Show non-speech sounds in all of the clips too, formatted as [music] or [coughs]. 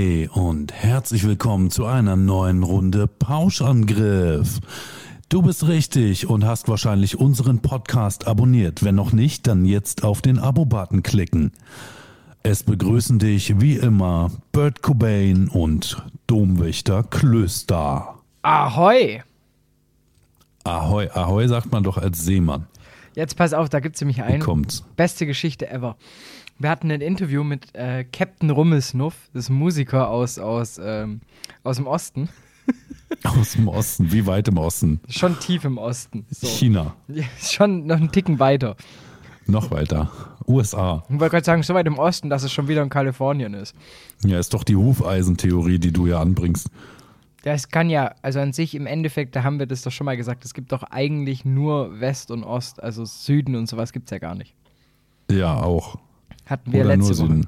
Und herzlich willkommen zu einer neuen Runde Pauschangriff. Du bist richtig und hast wahrscheinlich unseren Podcast abonniert. Wenn noch nicht, dann jetzt auf den Abo-Button klicken. Es begrüßen dich wie immer Bert Cobain und Domwächter Klöster. Ahoi! Ahoi, Ahoi sagt man doch als Seemann. Jetzt pass auf, da gibt es nämlich eine beste Geschichte ever. Wir hatten ein Interview mit äh, Captain Rummelsnuff, das ist ein Musiker aus, aus, ähm, aus dem Osten. [laughs] Aus dem Osten, wie weit im Osten? Schon tief im Osten. So. China, Ja, schon noch einen Ticken weiter. noch weiter. USA. Ich wollte gerade sagen, so weit im Osten, dass es schon wieder in Kalifornien ist. Ja, ist doch die Hufeisentheorie, die du ja anbringst. Das kann ja, also an sich im Endeffekt, da haben wir das doch schon mal gesagt, es gibt doch eigentlich nur West und Ost, also Süden und sowas gibt es ja gar nicht. Ja, auch. Hatten wir Oder nur letzte Woche. Süden.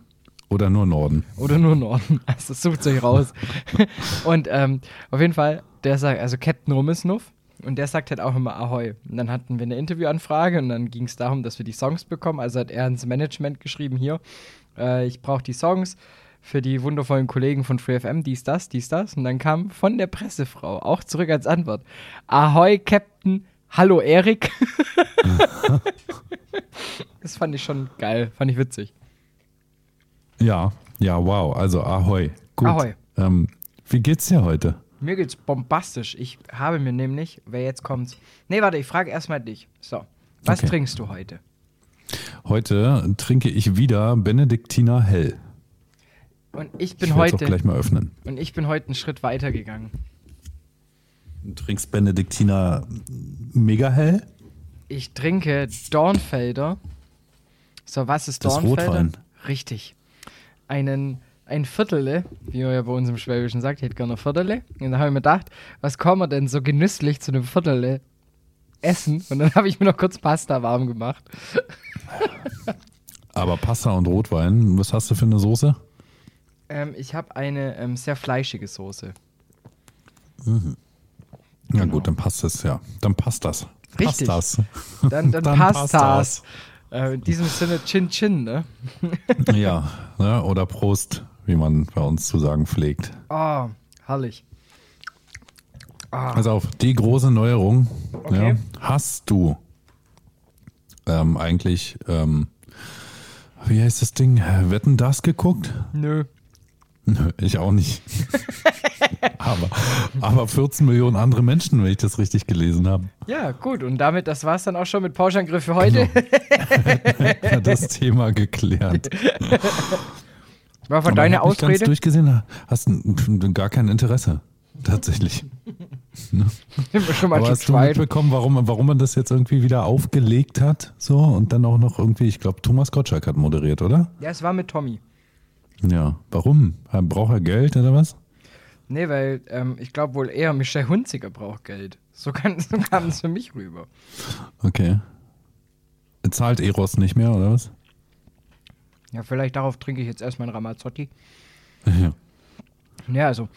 Oder nur Norden. Oder nur Norden. [laughs] Also sucht euch raus. [laughs] und ähm, auf jeden Fall, der sagt, also Captain Rummelsnuff, und der sagt halt auch immer Ahoi. Und dann hatten wir eine Interviewanfrage und dann ging es darum, dass wir die Songs bekommen. Also hat er ins Management geschrieben, hier, äh, ich brauche die Songs für die wundervollen Kollegen von FreeFM, dies, das, dies, das. Und dann kam von der Pressefrau auch zurück als Antwort, Ahoi, Captain, hallo Erik. [laughs] das fand ich schon geil, fand ich witzig. Ja, ja, wow. Also Ahoi. Gut. Ahoi. Ähm, wie geht's dir heute? Mir geht's bombastisch. Ich habe mir nämlich, wer jetzt kommt. Nee, warte, ich frage erstmal dich. So. Was Okay. trinkst du heute? Heute trinke ich wieder Benediktiner Hell. Und ich Ich bin auch heute gleich mal öffnen. und ich bin heute einen Schritt weiter gegangen. Du trinkst Benediktiner Mega Hell? Ich trinke Dornfelder. So, was ist Das Dornfelder? Rotwein. Richtig. Einen ein Viertele, wie man ja bei uns im Schwäbischen sagt, ich hätte gerne ein Viertele. Und dann habe ich mir gedacht, was kann man denn so genüsslich zu einem Viertele essen? Und dann habe ich mir noch kurz Pasta warm gemacht. [laughs] Aber Pasta und Rotwein, was hast du für eine Soße? Ähm, ich habe eine ähm, sehr fleischige Soße. Ja Genau. gut, dann passt das, ja. Dann passt das. Richtig. Passt das. Dann, dann, [laughs] Dann passt passt das. Äh, in diesem Sinne Chin Chin, ne? [laughs] ja, ne? oder Prost, wie man bei uns zu sagen pflegt. Oh, herrlich. Ah, Pass auf, die große Neuerung. Okay. Ja, hast du ähm, eigentlich, ähm, wie heißt das Ding? Wetten das geguckt? nö. Nö, ich auch nicht. [laughs] aber, aber 14 Millionen andere Menschen, wenn ich das richtig gelesen habe. Ja, gut. Und damit, das war's dann auch schon mit Pauschangriff für heute. Genau. Das Thema geklärt. [laughs] War von deiner nicht ganz Ausrede? durchgesehen, hast n- gar kein Interesse. Tatsächlich. [laughs] Wir schon mal Aber hast du mitbekommen, warum, warum man das jetzt irgendwie wieder aufgelegt hat? So und dann auch noch irgendwie, ich glaube, Thomas Gottschalk hat moderiert, oder? Ja, es war mit Tommy. Ja. Warum? Braucht er Geld oder was? Nee, weil ähm, ich glaube wohl eher Michelle Hunziker braucht Geld. So, kann, so kam es für mich rüber. Okay. Zahlt Eros nicht mehr, oder was? Ja, vielleicht darauf trinke ich jetzt erstmal einen Ramazzotti. Ja. Ja, also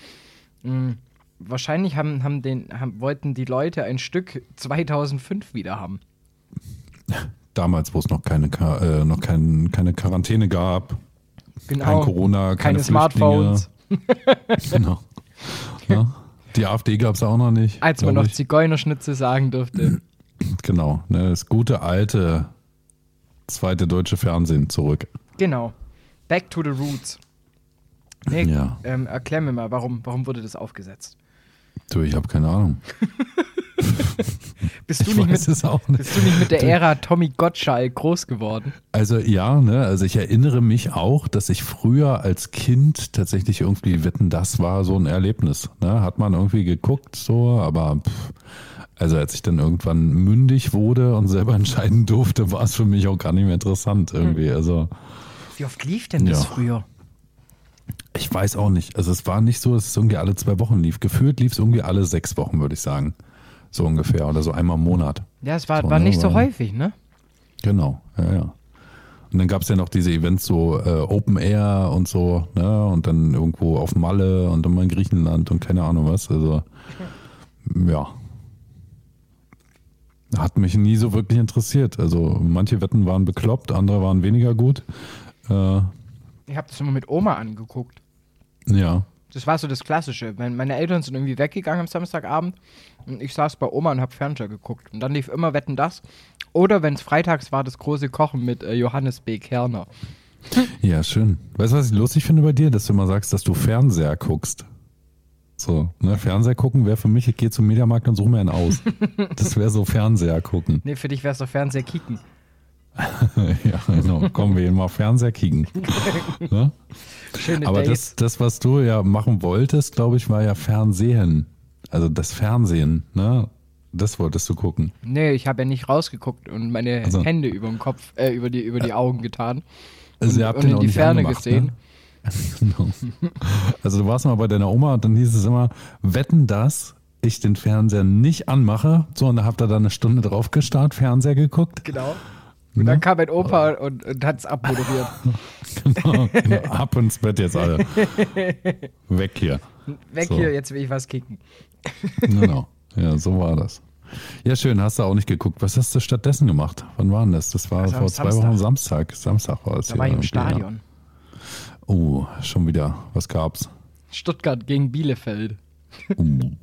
mh, wahrscheinlich haben, haben den, haben, wollten die Leute ein Stück 2005 wieder haben. Damals, wo es noch keine, äh, noch kein, keine Quarantäne gab, kein Genau. Corona, keine, Keine Smartphones. [laughs] Genau. Ja. Die AfD gab es auch noch nicht. Als man noch ich. Zigeunerschnitzel sagen durfte. [clears throat] Genau, ne, das gute alte zweite deutsche Fernsehen zurück. genau. Back to the roots. Nee, Ja. ähm, erklär mir mal, warum, warum wurde das aufgesetzt? Du, ich habe keine Ahnung. [laughs] [laughs] Bist du, Ich nicht mit, es auch nicht. bist du nicht mit der Ära Tommy Gottschalk groß geworden? Also ja, ne, also ich erinnere mich auch, dass ich früher als Kind tatsächlich irgendwie wetten, das war so ein Erlebnis. Ne? Hat man irgendwie geguckt, so, aber pff, also als ich dann irgendwann mündig wurde und selber [laughs] entscheiden durfte, war es für mich auch gar nicht mehr interessant irgendwie. Also Wie oft lief denn das Ja. früher? ich weiß auch nicht. Also es war nicht so, dass es irgendwie alle zwei Wochen lief. Gefühlt lief es irgendwie alle sechs Wochen, würde ich sagen. So ungefähr. Oder so einmal im Monat. Ja, es war, So, war ne, nicht so häufig, ne? Genau, ja, ja. Und dann gab es ja noch diese Events so äh, Open Air und so, ne? Und dann irgendwo auf Malle und dann mal in Griechenland und keine Ahnung was. Also ja. Hat mich nie so wirklich interessiert. Also manche Wetten waren bekloppt, andere waren weniger gut. Äh, Ich habe das immer mit Oma angeguckt. Ja. Das war so das Klassische. Meine Eltern sind irgendwie weggegangen am Samstagabend und ich saß bei Oma und hab Fernseher geguckt. Und dann lief immer Wetten das. Oder wenn es freitags war, das große Kochen mit äh, Johannes B. Kerner. [laughs] Ja, schön. Weißt du, was ich lustig finde bei dir? Dass du immer sagst, dass du Fernseher guckst. So, ne, Fernseher gucken wäre für mich, ich gehe zum Mediamarkt und suche mir einen aus. [laughs] Das wäre so Fernseher gucken. Nee, für dich wär's doch Fernseher kicken. [laughs] ja, genau. Kommen wir mal Fernseher kicken. [laughs] Schöne Aber das, das, was du ja machen wolltest, glaube ich, war ja Fernsehen. Also das Fernsehen, ne? Das wolltest du gucken. Nee, ich habe ja nicht rausgeguckt und meine Also- Hände über dem Kopf, äh, über die, über die Augen getan. Also und, ihr habt und den in die Ferne angemacht, gesehen. Ne? [laughs] Genau. Also du warst mal bei deiner Oma und dann hieß es immer, wetten, dass ich den Fernseher nicht anmache. So, und da habt ihr dann eine Stunde drauf gestarrt, Fernseher geguckt. Genau. Und dann kam mein Opa und, und hat es abmoderiert. Genau, [laughs] genau. Ab ins Bett jetzt alle. [laughs] Weg hier. Weg So. hier, jetzt will ich was kicken. Genau. [laughs] Ja, so war das. Ja, schön, hast du auch nicht geguckt. Was hast du stattdessen gemacht? Wann war denn das? Das war Also vor zwei Samstag. Wochen Samstag. Samstag war es. Da war ich im irgendwie, ja. Stadion. Oh, schon wieder. Was gab's? Stuttgart gegen Bielefeld. [laughs]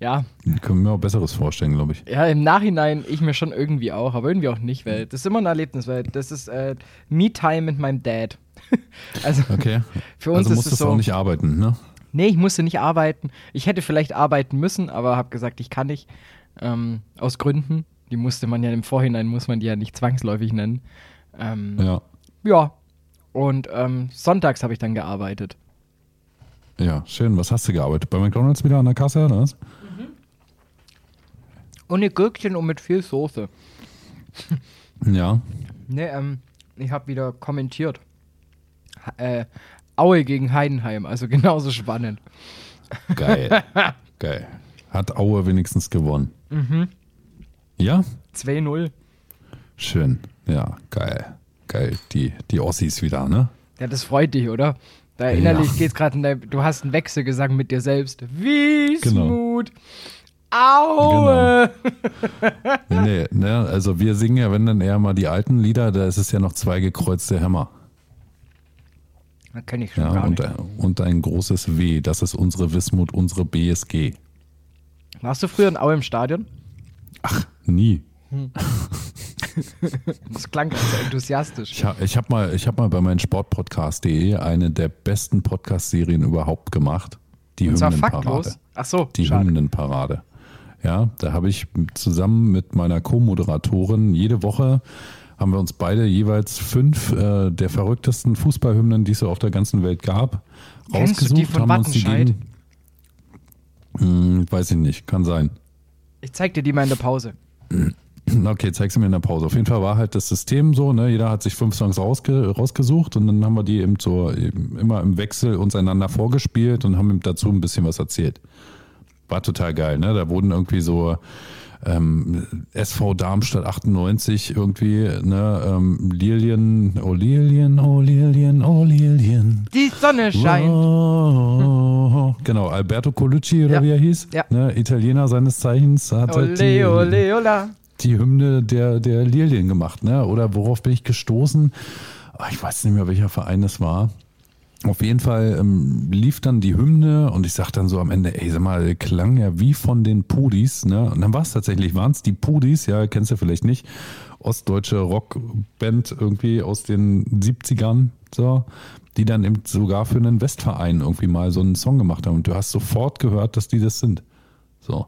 Ja, können wir mir auch Besseres vorstellen, glaube ich. ja, im Nachhinein ich mir schon irgendwie auch, aber irgendwie auch nicht, weil das ist immer ein Erlebnis, weil das ist äh, Me-Time mit meinem Dad. [laughs] also Okay. für uns also ist musstest es du so. auch nicht arbeiten, ne? Nee, ich musste nicht arbeiten. Ich hätte vielleicht arbeiten müssen, aber habe gesagt, ich kann nicht. Ähm, aus Gründen. Die musste man ja im Vorhinein, muss man die ja nicht zwangsläufig nennen. Ähm, Ja. ja. Und ähm, sonntags habe ich dann gearbeitet. Ja, schön. Was hast du gearbeitet? Bei McDonalds wieder an der Kasse, oder was? Ohne Gürkchen und mit viel Soße. [laughs] Ja. Nee, ähm, ich habe wieder kommentiert. Äh, Aue gegen Heidenheim, also [laughs] genauso spannend. Geil. [laughs] Geil. Hat Aue wenigstens gewonnen. Mhm. Ja? 2-0. Schön. Ja, geil. Geil. Die, die Ossis wieder, ne? Ja, das freut dich, oder? Da innerlich Ja. geht's gerade in dein, du hast einen Wechselgesang mit dir selbst. Wiesmut. Genau. Aue. [laughs] Nee, nee, ne? Also wir singen ja, wenn dann eher mal die alten Lieder, da ist es ja noch zwei gekreuzte Hämmer. Das kenne ich schon Ja, gar und, nicht. und ein großes W. Das ist unsere Wismut, unsere BSG. Warst du früher in Aue im Stadion? Nie. [laughs] Das klang ganz so enthusiastisch. Ich habe ich hab mal, ich hab mal bei meinem Sportpodcast.de eine der besten Podcast-Serien überhaupt gemacht. Die Und zwar Hymnenparade. Ach so, Die schade. Hymnenparade. Ja, da habe ich zusammen mit meiner Co-Moderatorin jede Woche haben wir uns beide jeweils fünf äh, der verrücktesten Fußballhymnen, die es so auf der ganzen Welt gab, Kennst du rausgesucht. die von haben uns die gegen- Hm, weiß ich nicht, kann sein. Ich zeig dir die mal in der Pause. [clears throat] Okay, zeig's mir in der Pause. Auf jeden Fall war halt das System so, ne? Jeder hat sich fünf Songs rausge rausgesucht und dann haben wir die eben so eben immer im Wechsel uns einander vorgespielt und haben ihm dazu ein bisschen was erzählt. War total geil, ne? Da wurden irgendwie so ähm, SV Darmstadt 98 irgendwie, ne, ähm, Lilien, oh Lilien, oh Lilien, oh Lilien. Die Sonne scheint. Oh, [laughs] genau, Alberto Colucci oder Ja. wie er hieß, Ja. ne, Italiener seines Zeichens, hat halt die, Ole, ole, ola. Die Hymne der, der Lilien gemacht, ne? Oder worauf bin ich gestoßen? Ah, Ich weiß nicht mehr, welcher Verein es war. Auf jeden Fall ähm, lief dann die Hymne und ich sag dann so am Ende, ey, sag mal, klang ja wie von den Pudis, ne? Und dann war es tatsächlich, waren es die Pudis, ja, kennst du vielleicht nicht, ostdeutsche Rockband irgendwie aus den 70ern, so, die dann eben sogar für einen Westverein irgendwie mal so einen Song gemacht haben. Und du hast sofort gehört, dass die das sind. So.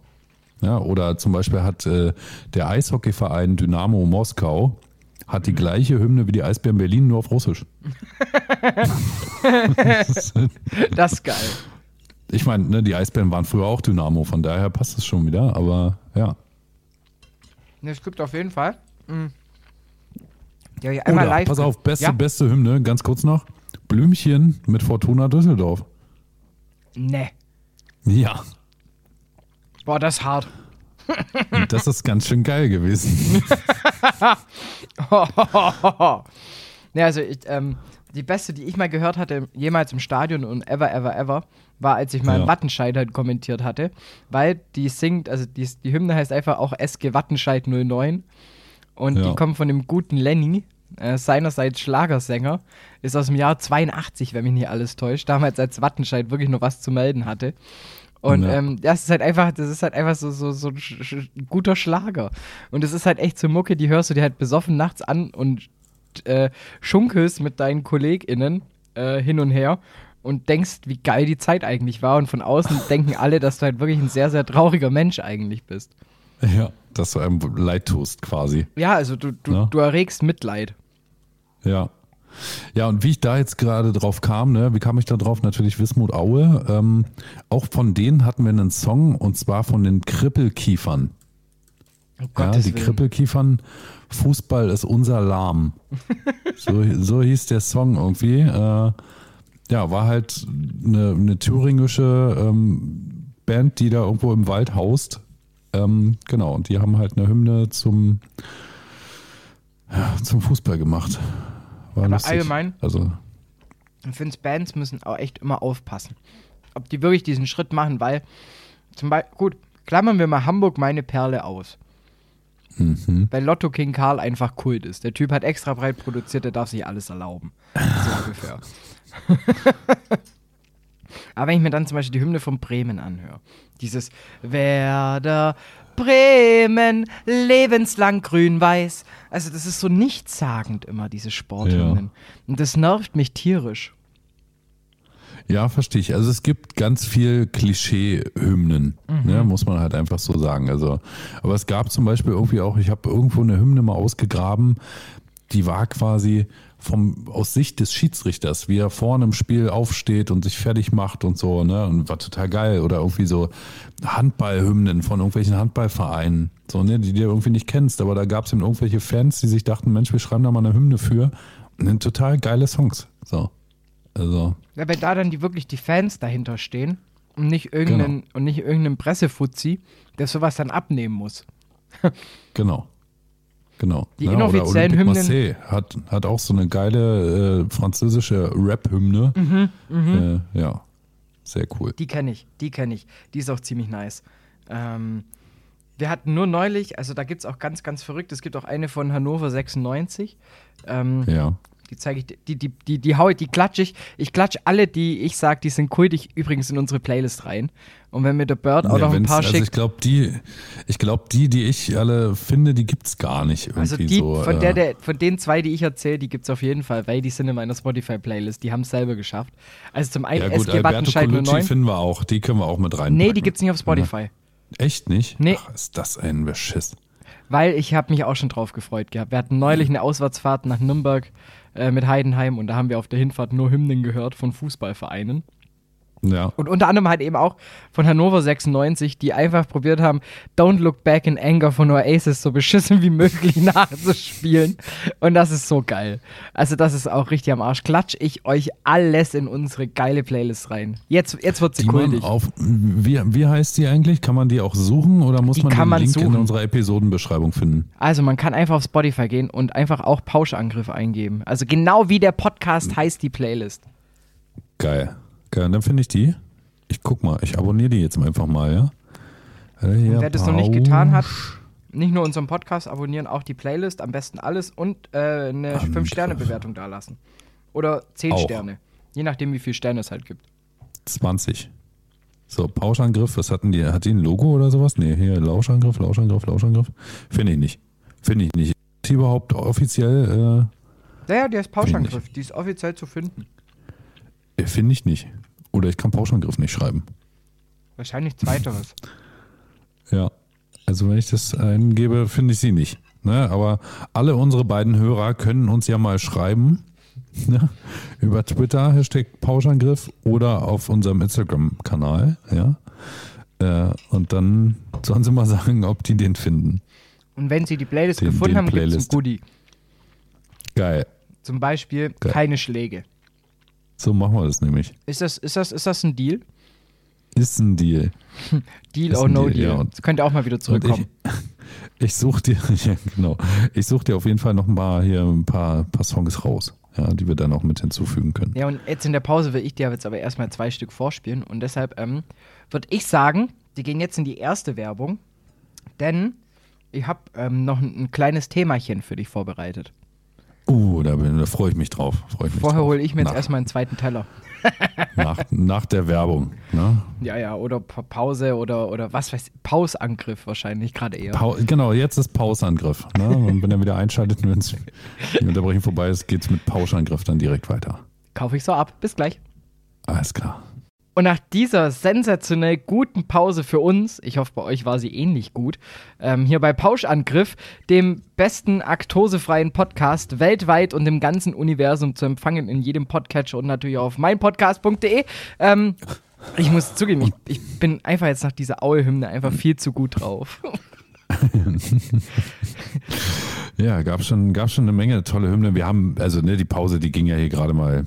Ja, oder zum Beispiel hat äh, der Eishockeyverein Dynamo Moskau hat die gleiche Hymne wie die Eisbären Berlin, nur auf Russisch. [laughs] Das ist geil. Ich meine, ne, die Eisbären waren früher auch Dynamo, von daher passt es schon wieder, aber ja. Ne, Es gibt auf jeden Fall. mm, Ja, ja, einmal Oder, live. pass auf, beste, Ja? beste Hymne, ganz kurz noch. Blümchen mit Fortuna Düsseldorf. Nee. Ja, Boah, das ist hart. [laughs] das ist ganz schön geil gewesen. [laughs] ne, also ich, ähm, die beste, die ich mal gehört hatte, jemals im Stadion und ever, ever, ever, war, als ich mal Ja. Wattenscheid halt kommentiert hatte, weil die singt, also die, die Hymne heißt einfach auch SG Wattenscheid 09 und Ja. die kommt von dem guten Lenny, äh, seinerseits Schlagersänger, ist aus dem Jahr 82, wenn mich nicht alles täuscht, damals als Wattenscheid wirklich nur was zu melden hatte. Und Ja. ähm, das ist halt einfach, das ist halt einfach so, so, so ein sch sch guter Schlager. Und es ist halt echt so Mucke, die hörst du dir halt besoffen nachts an und äh, schunkelst mit deinen KollegInnen äh, hin und her und denkst, wie geil die Zeit eigentlich war. Und von außen [laughs] denken alle, dass du halt wirklich ein sehr, sehr trauriger Mensch eigentlich bist. Ja, dass du einem leid tust quasi. Ja, also du, du, Ja. du erregst Mitleid. Ja. Ja, und wie ich da jetzt gerade drauf kam, ne, wie kam ich da drauf? Natürlich Wismut Aue. Ähm, auch von denen hatten wir einen Song und zwar von den Krippelkiefern. Oh Ja, die Willen. Krippelkiefern, Fußball ist unser Lahm. [laughs] so, so hieß der Song irgendwie. Äh, ja, war halt eine, eine thüringische ähm, Band, die da irgendwo im Wald haust. Ähm, genau, und die haben halt eine Hymne zum, ja, zum Fußball gemacht. War Aber lustig. allgemein- Also, Ich finde, Bands müssen auch echt immer aufpassen. Ob die wirklich diesen Schritt machen, weil zum Beispiel, gut, klammern wir mal Hamburg meine Perle aus. mhm. Weil Lotto King Karl einfach Kult ist. Der Typ hat extra breit produziert, der darf sich alles erlauben. So [laughs] ungefähr. [laughs] Aber wenn ich mir dann zum Beispiel die Hymne von Bremen anhöre, dieses Werder Bremen, lebenslang grün-weiß. Also das ist so nichtssagend immer, diese Sporthymnen. Und das nervt mich tierisch. Ja, verstehe ich. Also es gibt ganz viel Klischee-Hymnen, ne, muss man halt einfach so sagen. Also, aber es gab zum Beispiel irgendwie auch, ich habe irgendwo eine Hymne mal ausgegraben, die war quasi vom aus Sicht des Schiedsrichters, wie er vorne im Spiel aufsteht und sich fertig macht und so, ne, und war total geil. Oder irgendwie so Handballhymnen von irgendwelchen Handballvereinen, so, ne, die du irgendwie nicht kennst, aber da gab es eben irgendwelche Fans, die sich dachten, Mensch, wir schreiben da mal eine Hymne für. Und sind total geile Songs. So. Also, Ja, weil da dann die wirklich die Fans dahinter stehen und nicht irgendein, und nicht irgendein Pressefuzzi, der sowas dann abnehmen muss. Genau. Genau. Die Ja, inoffiziellen Hymnen- Marseille hat, hat auch so eine geile äh, französische Rap-Hymne. Mhm, Äh, ja, sehr cool. Die kenne ich, die kenne ich. Die ist auch ziemlich nice. Ähm, wir hatten nur neulich, also da gibt es auch ganz, ganz verrückt, es gibt auch eine von Hannover 96. Ähm, Ja. Die zeige ich, die, die, die, die hau ich, die klatsche ich. Ich klatsche alle, die ich sage, die sind kultig, übrigens in unsere Playlist rein. Und wenn mir der Bird auch Nee, noch ein paar also ich schickt, glaube, die, ich glaube, die, die ich alle finde, die gibt's gar nicht. Irgendwie also die, so, von, äh, der, der, von den zwei, die ich erzähle, die gibt es auf jeden Fall, weil die sind in meiner Spotify-Playlist, die haben es selber geschafft. Also zum einen ja gut, SG Wattenscheid Colucci 09. finden wir auch. Die können wir auch mit rein. Nee, die gibt's nicht auf Spotify. Echt nicht? Nee. Ach, ist das ein Beschiss. Weil ich habe mich auch schon drauf gefreut gehabt. Wir hatten neulich eine Auswärtsfahrt nach Nürnberg äh, mit Heidenheim und da haben wir auf der Hinfahrt nur Hymnen gehört von Fußballvereinen. Ja. Und unter anderem halt eben auch von Hannover 96, die einfach probiert haben, Don't Look Back in Anger von Oasis so beschissen wie möglich [laughs] nachzuspielen. Und das ist so geil. Also das ist auch richtig am Arsch. Klatsch ich euch alles in unsere geile Playlist rein. Jetzt, jetzt wird sie Die man kultig. auf, wie, wie heißt die eigentlich? Kann man die auch suchen oder muss Die man den man Link in suchen. unserer Episodenbeschreibung finden? Also man kann einfach auf Spotify gehen und einfach auch Pauschangriff eingeben. Also genau wie der Podcast heißt die Playlist. Geil. Geil, dann finde ich die. Ich guck mal, ich abonniere die jetzt einfach mal, ja? Äh, Und wer das noch nicht getan hat, nicht nur unseren Podcast abonnieren, auch die Playlist, am besten alles und äh, eine Angriff. 5-Sterne-Bewertung dalassen. Oder 10 Auch. Sterne. Je nachdem, wie viele Sterne es halt gibt. 20. So, Pauschangriff, was hatten die? Hat die ein Logo oder sowas? Nee, hier Lauschangriff, Lauschangriff, Lauschangriff. Finde ich nicht. Finde ich nicht. Ist die überhaupt offiziell? Naja, die heißt Find ich. Pauschangriff. Die ist offiziell zu finden. Äh, Finde ich nicht. Oder ich kann Pauschangriff nicht schreiben. Wahrscheinlich zweiteres. [laughs] Ja. Also wenn ich das eingebe, finde ich sie nicht. Ne? Aber alle unsere beiden Hörer können uns ja mal schreiben. [laughs] Ne? Über Twitter, Hashtag Pauschangriff oder auf unserem Instagram-Kanal. Ja? Äh, und dann sollen sie mal [laughs] sagen, ob die den finden. Und wenn sie die Playlist Den- gefunden den haben, gibt es ein. Goodie. Geil. Zum Beispiel Geil. keine Schläge. So machen wir das nämlich. Ist das, ist, das, ist das ein Deal? Ist ein Deal. [laughs] Deal Ist or no Deal, Deal? ja. Und- Das könnt ihr auch mal wieder zurückkommen. ich, [laughs] ich suche dir, [laughs] ja, genau. Ich suche dir auf jeden Fall noch ein paar hier ein paar, paar Songs raus, ja, die wir dann auch mit hinzufügen können. Ja, und jetzt in der Pause will ich dir jetzt aber erstmal zwei Stück vorspielen. Und deshalb ähm, würde ich sagen, die gehen jetzt in die erste Werbung. Denn ich habe ähm, noch ein, ein kleines Themachen für dich vorbereitet. Uh, da, bin- da freue ich mich drauf. Ich mich Vorher hole ich mir jetzt nach, erstmal einen zweiten Teller. [laughs] nach, nach der Werbung. Ne? Ja, ja, oder Pa- Pause oder, oder was weiß ich, Pausangriff wahrscheinlich gerade eher. Pau genau, jetzt ist Pausangriff. Ne? [laughs] Und wenn er wieder einschaltet, wenn die Unterbrechung vorbei ist, geht es mit Pauschangriff dann direkt weiter. Kaufe ich so ab. Bis gleich. Alles klar. Und nach dieser sensationell guten Pause für uns, ich hoffe, bei euch war sie ähnlich gut, ähm, hier bei Pauschangriff, dem besten aktosefreien Podcast weltweit und im ganzen Universum zu empfangen in jedem Podcatcher und natürlich auf meinpodcast.de. Ähm, ich muss zugeben, ich, ich bin einfach jetzt nach dieser Aue-Hymne einfach viel zu gut drauf. [laughs] Ja, gab schon, gab schon eine Menge tolle Hymnen. Wir haben, also ne, die Pause, die ging ja hier gerade mal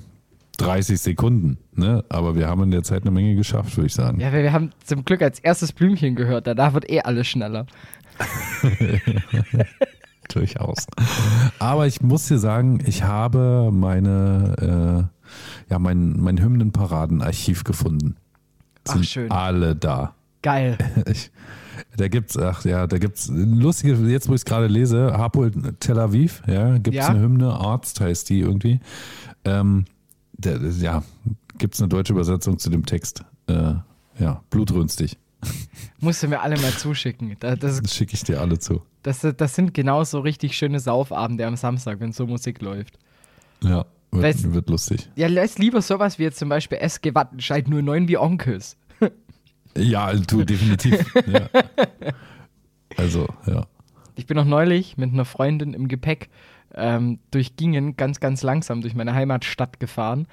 30 Sekunden, ne? Aber wir haben in der Zeit eine Menge geschafft, würde ich sagen. Ja, wir haben zum Glück als erstes Blümchen gehört, danach wird eh alles schneller. [laughs] Durchaus. Aber ich muss dir sagen, ich habe meine, äh, ja, mein, mein Hymnenparadenarchiv gefunden. Ach, Sind schön. alle da. Geil. [laughs] Ich, da gibt's, ach ja, da gibt's lustige, jetzt wo ich es gerade lese, Hapoel Tel Aviv, ja, gibt's Ja. eine Hymne, Arzt heißt die irgendwie. Ähm, ja, gibt's eine deutsche Übersetzung zu dem Text. Äh, ja, blutrünstig. Musst du mir alle mal zuschicken. Da, das, Das schicke ich dir alle zu. das, das sind genau so richtig schöne Saufabende am Samstag, wenn so Musik läuft. Ja, wird, wird lustig. Ja, lässt lieber sowas wie jetzt zum Beispiel SG Wattenscheid 09 wie Onkels. Ja, du, definitiv. ja. [laughs] Also, ja. Ich bin noch neulich mit einer Freundin im Gepäck ähm, durch Gingen ganz, ganz langsam durch meine Heimatstadt gefahren.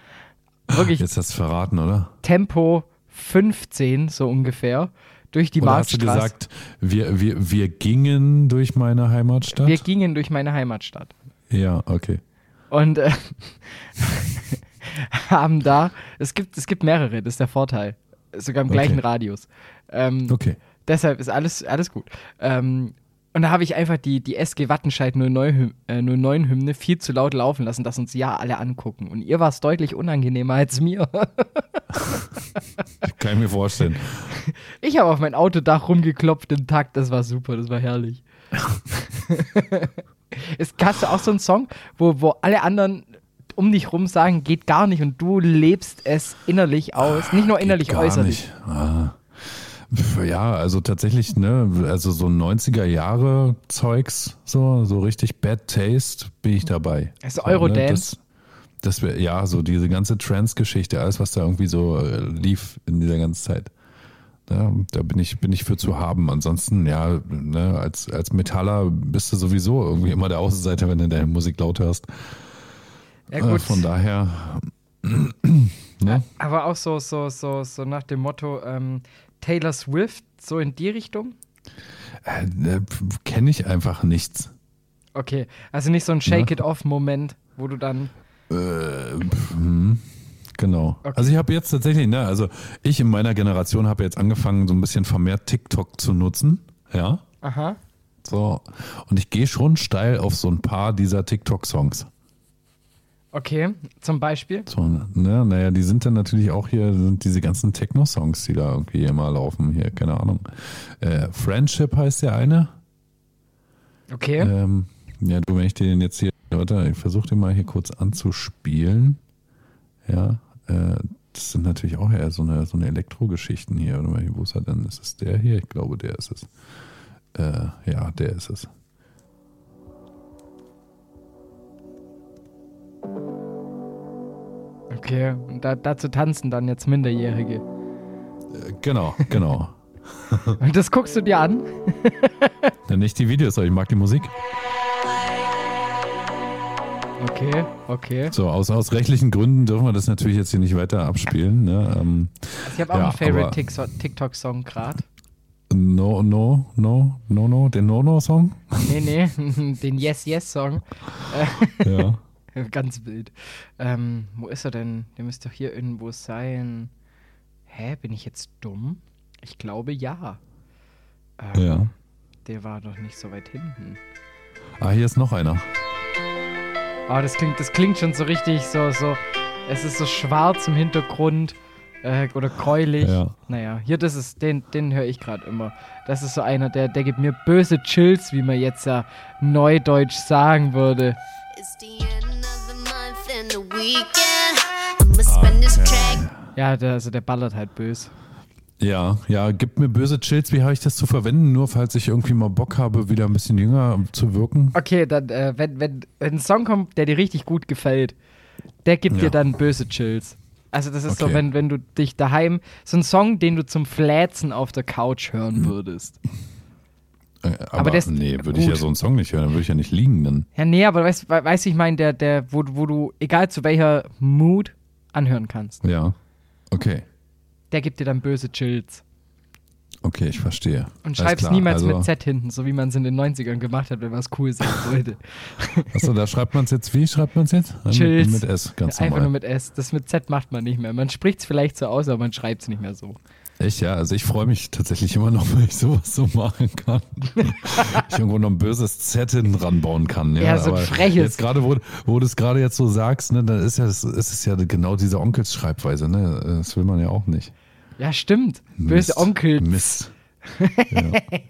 Wirklich Jetzt hast du verraten, oder? Tempo 15, so ungefähr, durch die Oder hast du Marktstraße. gesagt, wir, wir, wir gingen durch meine Heimatstadt? Wir gingen durch meine Heimatstadt. ja, okay. Und äh, [laughs] haben da, es gibt, es gibt mehrere, das ist der Vorteil. Sogar im Okay. gleichen Radius. Ähm, Okay. Deshalb ist alles, alles gut. Ähm, und da habe ich einfach die, die SG Wattenscheid 09, äh, 09 Hymne viel zu laut laufen lassen, dass uns ja alle angucken. Und ihr war es deutlich unangenehmer als mir. [laughs] Kann ich mir vorstellen. Ich habe auf mein Autodach rumgeklopft im Takt, das war super, das war herrlich. ist, hast du auch so einen Song, wo, wo alle anderen um dich rum sagen, geht gar nicht und du lebst es innerlich aus. Nicht nur innerlich, äußerlich. Nicht. Ah. Ja, also tatsächlich, ne, also so 90er Jahre Zeugs, so, so richtig Bad Taste bin ich dabei. Also So, Eurodance? Das, das ja, so diese ganze Trance-Geschichte, alles, was da irgendwie so äh, lief in dieser ganzen Zeit. Ja, da bin ich, bin ich für zu haben. Ansonsten, ja, ne, als, als Metaller bist du sowieso irgendwie immer der Außenseiter, wenn du deine Musik laut hörst. Ja, Äh, gut. von daher, [clears throat] ne? Aber auch so, so, so, so nach dem Motto ähm, Taylor Swift, so in die Richtung? Äh, äh, kenne ich einfach nichts. Okay, also nicht so ein Shake-it-off-Moment, wo du dann. Äh, hm, genau. Okay. Also ich habe jetzt tatsächlich, ne, also ich in meiner Generation habe jetzt angefangen, so ein bisschen vermehrt TikTok zu nutzen. Ja. Aha. So. Und ich gehe schon steil auf so ein paar dieser TikTok-Songs. Okay, zum Beispiel. So, ne, naja, die sind dann natürlich auch hier, sind diese ganzen Techno-Songs, die da irgendwie immer laufen. Hier, keine Ahnung. Äh, Friendship heißt der eine. Okay. Ähm, ja, du, wenn ich den jetzt hier, warte, ich versuche den mal hier kurz anzuspielen. Ja, äh, das sind natürlich auch eher so eine, so eine Elektro-Geschichten hier. Wo ist er denn? Ist es der hier? Ich glaube, der ist es. Äh, ja, der ist es. Okay, und da, dazu tanzen dann jetzt Minderjährige. Äh, genau, genau. [laughs] Und das guckst du dir an? Ja, nicht die Videos, aber ich mag die Musik. Okay, okay. So, aus, aus rechtlichen Gründen dürfen wir das natürlich jetzt hier nicht weiter abspielen. Ne? Ähm, Also ich habe auch Ja, einen Favorite TikTok-Song gerade. no, no, no, no, no, den No-No-Song. Nee, nee, [laughs] den Yes, Yes-Song. Ja. [laughs] Ganz wild. Ähm, wo ist er denn? Der müsste doch hier irgendwo sein. Hä, bin ich jetzt dumm? Ich glaube ja. Ähm, ja. Der war doch nicht so weit hinten. Ah, hier ist noch einer. Oh, das klingt, das klingt schon so richtig so, so. Es ist so schwarz im Hintergrund äh, oder gräulich. Ja. Naja, hier, das ist, den, den höre ich gerade immer. Das ist so einer, der, der gibt mir böse Chills, wie man jetzt ja neudeutsch sagen würde. It's the Ja, der, also der ballert halt bös. Ja, ja, gib mir böse Chills, wie habe ich das zu verwenden? Nur falls ich irgendwie mal Bock habe, wieder ein bisschen jünger zu wirken. Okay, dann, äh, wenn, wenn, wenn ein Song kommt, der dir richtig gut gefällt, der gibt Ja. dir dann böse Chills. Also das ist so, Okay. wenn, wenn du dich daheim, so ein Song, den du zum Fläzen auf der Couch hören würdest. Äh, aber der ist nee, würde ich ja so einen Song nicht hören, dann würde ich ja nicht liegen dann. Ja, nee, aber weißt du, weiß ich mein, der, der, wo, wo du, egal zu welcher Mood, anhören kannst. Ja. Okay. Der gibt dir dann böse Chills. Okay, ich verstehe. Und schreib's niemals also, mit Z hinten, so wie man es in den 90ern gemacht hat, wenn was cool sein [laughs] sollte. Achso, da schreibt man es jetzt, wie schreibt man es jetzt? Mit- Chills. Mit S, ganz Einfach nur normal. mit S. Das mit Z macht man nicht mehr. Man spricht's vielleicht so aus, aber man schreibt's nicht mehr so. Echt, ja, also ich freue mich tatsächlich immer noch, [laughs] wenn ich sowas so machen kann. [laughs] ich irgendwo noch ein böses Z hinten ranbauen kann. Ja, Ja, so ein freches. Jetzt gerade, wo, wo du es gerade jetzt so sagst, ne, dann ist ja, das ist es ja genau diese Onkelsschreibweise, ne? Das will man ja auch nicht. Ja, stimmt. Böse. Onkel. Mist. [laughs]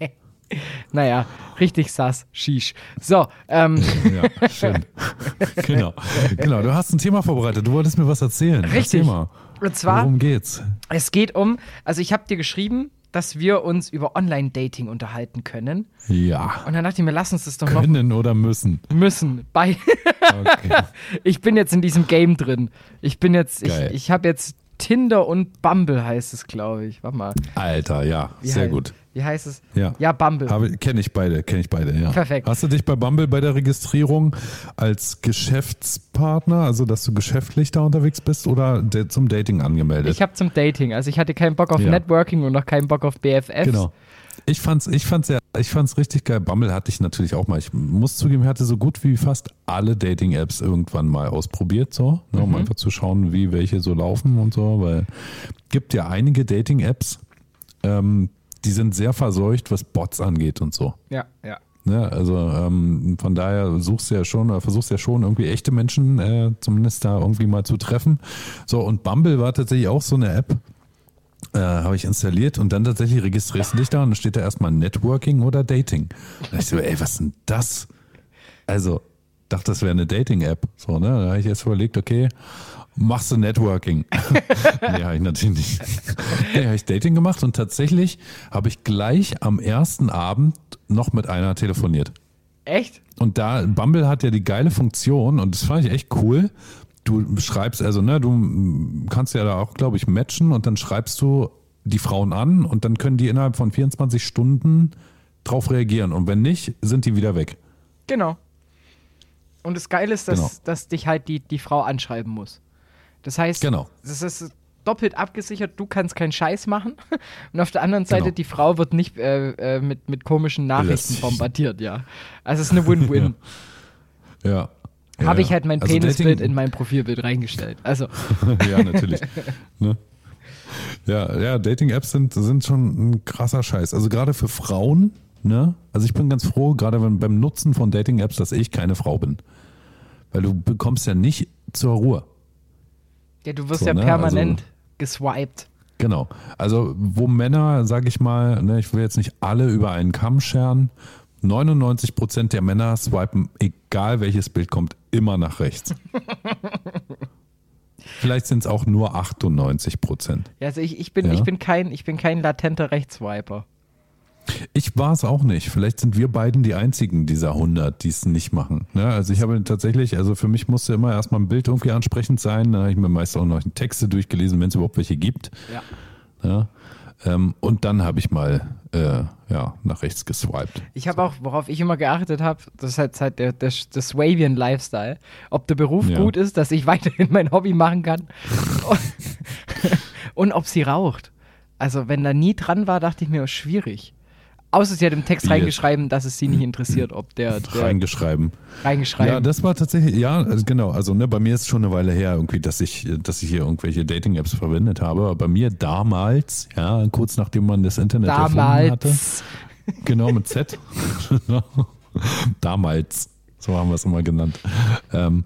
Naja, richtig sass. Shish. So, ähm, Ja, schön. genau. Genau, du hast ein Thema vorbereitet. Du wolltest mir was erzählen. Richtig. Erzähl. Und zwar, Worum geht's? es geht um, also ich habe dir geschrieben, dass wir uns über Online-Dating unterhalten können. Ja. Und dann dachte ich mir, lass uns das doch noch Können oder müssen. müssen. Bei Okay. [laughs] ich bin jetzt in diesem Game drin. Ich bin jetzt, ich, Geil. ich habe jetzt Tinder und Bumble heißt es, glaube ich. Warte mal. Alter, ja, Wie sehr hei- gut. Wie heißt es? Ja. Ja, Bumble. Kenne ich beide, kenne ich beide, ja. Perfekt. Hast du dich bei Bumble bei der Registrierung als Geschäftspartner, also dass du geschäftlich da unterwegs bist oder de- zum Dating angemeldet? Ich habe zum Dating, also ich hatte keinen Bock auf Ja. Networking und noch keinen Bock auf BFFs. Genau. Ich fand's, ich fand's ja, ich fand's richtig geil. Bumble hatte ich natürlich auch mal. Ich muss zugeben, ich hatte so gut wie fast alle Dating-Apps irgendwann mal ausprobiert, so, ne, Mhm. um einfach zu schauen, wie welche so laufen und so, weil gibt ja einige Dating-Apps, ähm, die sind sehr verseucht, was Bots angeht und so. Ja, ja. Ne, also ähm, von daher suchst du ja schon oder versuchst ja schon irgendwie echte Menschen äh, zumindest da irgendwie mal zu treffen. So und Bumble war tatsächlich auch so eine App, äh, habe ich installiert und dann tatsächlich registrierst du dich da und dann steht da erstmal Networking oder Dating. Da dachte ich so, ey, was ist denn das? Also dachte, das wäre eine Dating-App. So, ne? Da habe ich jetzt überlegt, okay, machst du Networking? [laughs] nee, habe ich natürlich nicht. Nee, habe ich Dating gemacht und tatsächlich habe ich gleich am ersten Abend noch mit einer telefoniert. Echt? Und da, Bumble hat ja die geile Funktion und das fand ich echt cool. Du schreibst, also, ne, du kannst ja da auch, glaube ich, matchen und dann schreibst du die Frauen an und dann können die innerhalb von 24 Stunden drauf reagieren. Und wenn nicht, sind die wieder weg. Genau. Und das Geile ist, dass, Genau. dass dich halt die, die Frau anschreiben muss. Das heißt, Genau. das ist doppelt abgesichert, du kannst keinen Scheiß machen. [laughs] Und auf der anderen Seite, Genau. die Frau wird nicht äh, äh, mit, mit komischen Nachrichten bombardiert, ja. Also es ist eine Win-Win. [laughs] Ja. Habe Ja, ich halt mein also Penisbild in mein Profilbild reingestellt. Also, [laughs] ja, natürlich. [laughs] ne? Ja, ja, Dating-Apps sind, sind schon ein krasser Scheiß. Also gerade für Frauen, ne? Also ich bin ganz froh, gerade wenn, beim Nutzen von Dating-Apps, dass ich keine Frau bin. Weil du bekommst ja nicht zur Ruhe. ja, du wirst So, ja ne, permanent geswiped. Genau. Also wo Männer, sage ich mal, ne, ich will jetzt nicht alle über einen Kamm scheren, 99% der Männer swipen, egal welches Bild kommt, immer nach rechts. [laughs] Vielleicht sind es auch nur 98%. Ja, also ich, ich, bin, Ja. ich, bin kein, ich bin kein latenter Rechtswiper. Ich war es auch nicht. Vielleicht sind wir beiden die einzigen dieser 100, die es nicht machen. Ne? Also ich habe tatsächlich, also für mich musste immer erstmal ein Bild irgendwie ansprechend sein. Dann habe ich mir meist auch noch Texte durchgelesen, wenn es überhaupt welche gibt. Ja. Ja? Ähm, und dann habe ich mal äh, ja, nach rechts geswiped. Ich habe auch, worauf ich immer geachtet habe, das ist halt, halt der, der, der Swavian Lifestyle. Ob der Beruf Ja. gut ist, dass ich [laughs] weiterhin mein Hobby machen kann. [laughs] Und ob sie raucht. Also, wenn da nie dran war, dachte ich mir, oh, schwierig. Außer sie hat im Text reingeschrieben, dass es sie nicht interessiert, ob der, der Reingeschreiben. reingeschrieben. Ja, das war tatsächlich, ja, also genau. Also ne, bei mir ist schon eine Weile her irgendwie, dass ich, dass ich hier irgendwelche Dating-Apps verwendet habe. Aber bei mir damals, ja, kurz nachdem man das Internet erfunden hatte. Damals. Genau, mit Z. [laughs] Damals, so haben wir es immer genannt. Ähm,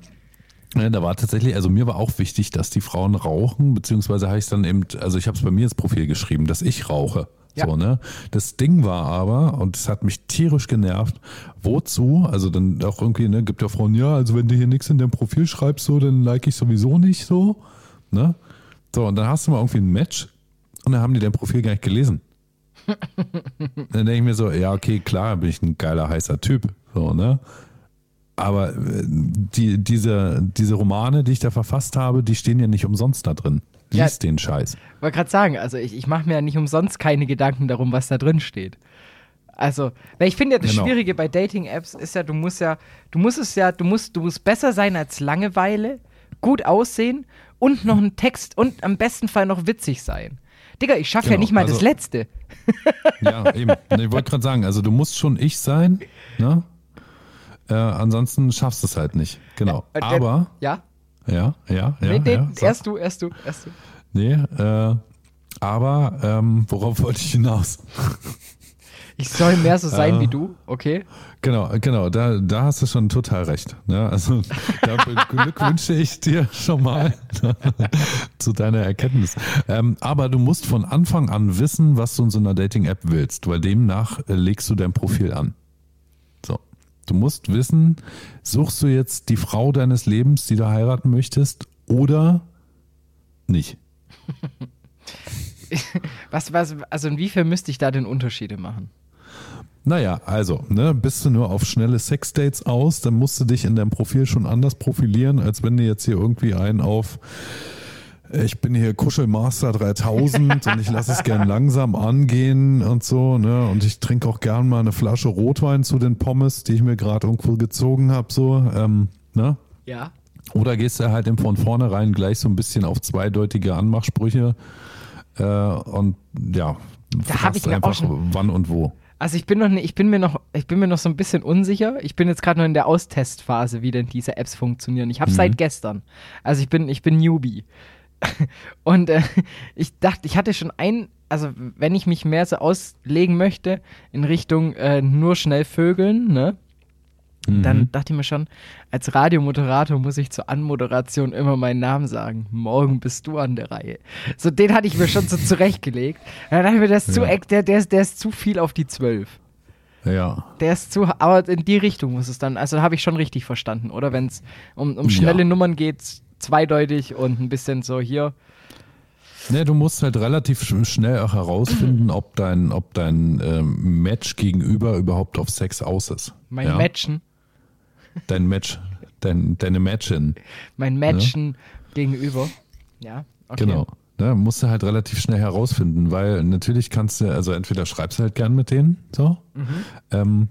ja, da war tatsächlich, also mir war auch wichtig, dass die Frauen rauchen, beziehungsweise habe ich dann eben, also ich habe es bei mir ins Profil geschrieben, dass ich rauche. Ja. So, ne? Das Ding war aber, und es hat mich tierisch genervt, wozu, also dann auch irgendwie, ne, gibt ja Frauen, ja, also wenn du hier nichts in deinem Profil schreibst, so, dann like ich sowieso nicht so. Ne? So, und dann hast du mal irgendwie ein Match und dann haben die dein Profil gar nicht gelesen. [laughs] dann denke ich mir so, ja, okay, klar, bin ich ein geiler, heißer Typ. So, ne? Aber äh, die, diese, diese Romane, die ich da verfasst habe, die stehen ja nicht umsonst da drin. Ja. Lies den Scheiß. wollte gerade sagen, also ich, ich mache mir ja nicht umsonst keine Gedanken darum, was da drin steht. Also, weil ich finde ja, das Genau. Schwierige bei Dating-Apps ist ja, du musst ja, du musst es ja, du musst, du musst besser sein als Langeweile, gut aussehen und noch ein Text und am besten Fall noch witzig sein. Digga, ich schaffe ja Genau, nicht mal das also- Letzte. [laughs] Ja, eben. Ich wollte gerade sagen, also du musst schon ich sein, ne? Äh, ansonsten schaffst du es halt nicht. Genau. Der- Aber, Ja? Ja, ja, ja. nee, nee, ja erst du, erst du, erst du. Nee, äh, aber, ähm, worauf [laughs] wollte ich hinaus? Ich soll mehr so sein Äh. wie du, okay? Genau, genau, da, da hast du schon total recht. Ne? Also [laughs] da beglückwünsche ich dir schon mal [laughs] zu deiner Erkenntnis. Ähm, aber du musst von Anfang an wissen, was du in so einer Dating-App willst, weil demnach äh, legst du dein Profil an. Du musst wissen, suchst du jetzt die Frau deines Lebens, die du heiraten möchtest, oder nicht? [laughs] Was, was, also inwiefern müsste ich da denn Unterschiede machen? Naja, also, ne, bist du nur auf schnelle Sexdates aus, dann musst du dich in deinem Profil schon anders profilieren, als wenn du jetzt hier irgendwie einen auf ich bin hier Kuschelmaster 3000 und ich lasse es gern langsam angehen und so, ne? Und ich trinke auch gern mal eine Flasche Rotwein zu den Pommes, die ich mir gerade irgendwo gezogen habe, so, ähm, ne? Ja. Oder gehst du halt eben von vornherein gleich so ein bisschen auf zweideutige Anmachsprüche äh, und ja, Da hab ich mir auch einfach schon- wann und wo. Also ich bin noch ich bin mir noch, ich bin mir noch so ein bisschen unsicher. Ich bin jetzt gerade noch in der Austestphase, wie denn diese Apps funktionieren. Ich habe Mhm. seit gestern. Also ich bin, ich bin Newbie. [laughs] Und äh, ich dachte, ich hatte schon ein, also wenn ich mich mehr so auslegen möchte in Richtung äh, nur schnell Vögeln, ne? Mhm. Dann dachte ich mir schon, als Radiomoderator muss ich zur Anmoderation immer meinen Namen sagen. Morgen bist du an der Reihe. So, den hatte ich mir schon so [laughs] zurechtgelegt. Dann dachte ich mir, der ist, zu, Ja. eck- der, der, ist, der ist zu viel auf die Zwölf. Ja. Der ist zu, aber in die Richtung muss es dann, also habe ich schon richtig verstanden, oder? Wenn es um, um schnelle Ja. Nummern geht, zweideutig und ein bisschen so hier. Ne, du musst halt relativ sch- schnell auch herausfinden, ob dein, ob dein ähm, Match gegenüber überhaupt auf Sex aus ist. Mein ja? Matchen, Dein Match, dein, deine Matchin. mein Matchen gegenüber. Ja, okay. Genau. Ne, musst du halt relativ schnell herausfinden, weil natürlich kannst du, also entweder schreibst du halt gern mit denen, so, Mhm. ähm,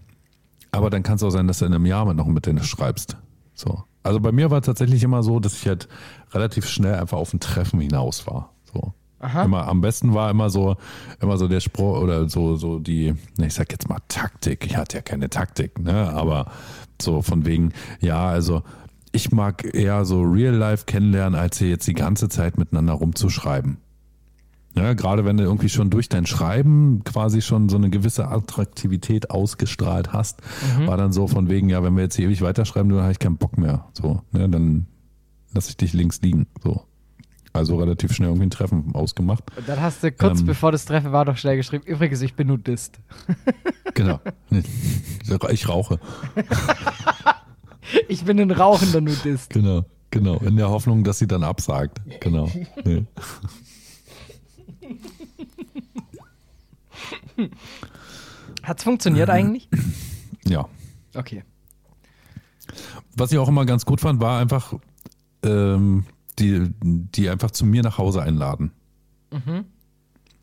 aber dann kann es auch sein, dass du in einem Jahr noch mit denen schreibst. So. Also bei mir war tatsächlich immer so, dass ich halt relativ schnell einfach auf ein Treffen hinaus war. So. Aha. Immer, am besten war immer so, immer so der Spruch oder so, so die, ne, ich sag jetzt mal Taktik. Ich hatte ja keine Taktik, ne, aber so von wegen, ja, also ich mag eher so Real Life kennenlernen, als hier jetzt die ganze Zeit miteinander rumzuschreiben. Ja, gerade wenn du irgendwie schon durch dein Schreiben quasi schon so eine gewisse Attraktivität ausgestrahlt hast, war dann so von wegen, ja, wenn wir jetzt hier ewig weiterschreiben, dann habe ich keinen Bock mehr. So, ne, dann lass ich dich links liegen. So. Also relativ schnell irgendwie ein Treffen ausgemacht. Und dann hast du kurz Ähm. bevor das Treffen war doch schnell geschrieben, übrigens, ich bin Nudist. [laughs] Genau. [laughs] Ich rauche. [laughs] Ich bin ein rauchender Nudist. Genau. Genau. In der Hoffnung, dass sie dann absagt. Genau. Nee. [laughs] Hat's funktioniert eigentlich? Ja. Okay. Was ich auch immer ganz gut fand, war einfach, ähm, die, die einfach zu mir nach Hause einladen.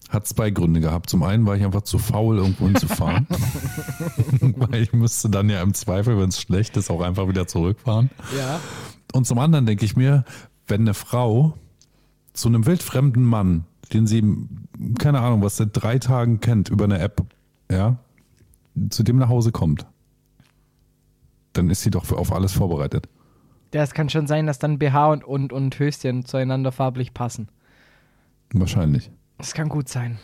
Hat zwei Gründe gehabt. Zum einen war ich einfach zu faul, irgendwo hinzufahren. [laughs] [laughs] Weil ich müsste dann ja im Zweifel, wenn es schlecht ist, auch einfach wieder zurückfahren. Ja. Und zum anderen denke ich mir, wenn eine Frau zu einem wildfremden Mann, den sie, keine Ahnung, was seit drei Tagen kennt über eine App, ja, zu dem nach Hause kommt, dann ist sie doch auf alles vorbereitet. Das kann schon sein, dass dann BH und, und, und Höschen zueinander farblich passen. Wahrscheinlich. Das kann gut sein.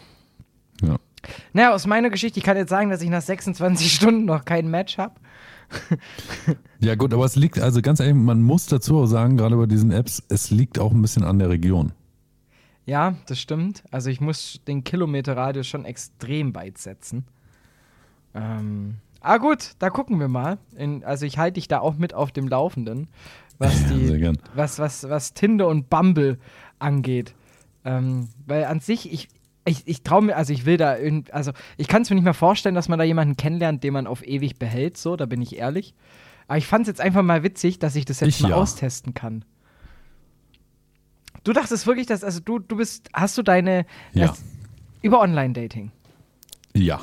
Ja. Naja, aus meiner Geschichte, ich kann jetzt sagen, dass ich nach 26 [laughs] Stunden noch kein Match habe. Ja, gut, aber es liegt, also ganz ehrlich, man muss dazu auch sagen, gerade bei diesen Apps, es liegt auch ein bisschen an der Region. Ja, das stimmt. Also ich muss den Kilometerradius schon extrem weit setzen. Ähm, ah gut, da gucken wir mal. In, also ich halte dich da auch mit auf dem Laufenden, was Ja, die, gern. was, was, was Tinder und Bumble angeht. Ähm, weil an sich, ich, ich, ich traue mir, also ich will da also ich kann es mir nicht mehr vorstellen, dass man da jemanden kennenlernt, den man auf ewig behält, so, da bin ich ehrlich. Aber ich fand es jetzt einfach mal witzig, dass ich das jetzt Ich mal ja. austesten kann. Du dachtest wirklich, dass, also du, du bist, hast du deine, Ja. das- über Online-Dating? Ja.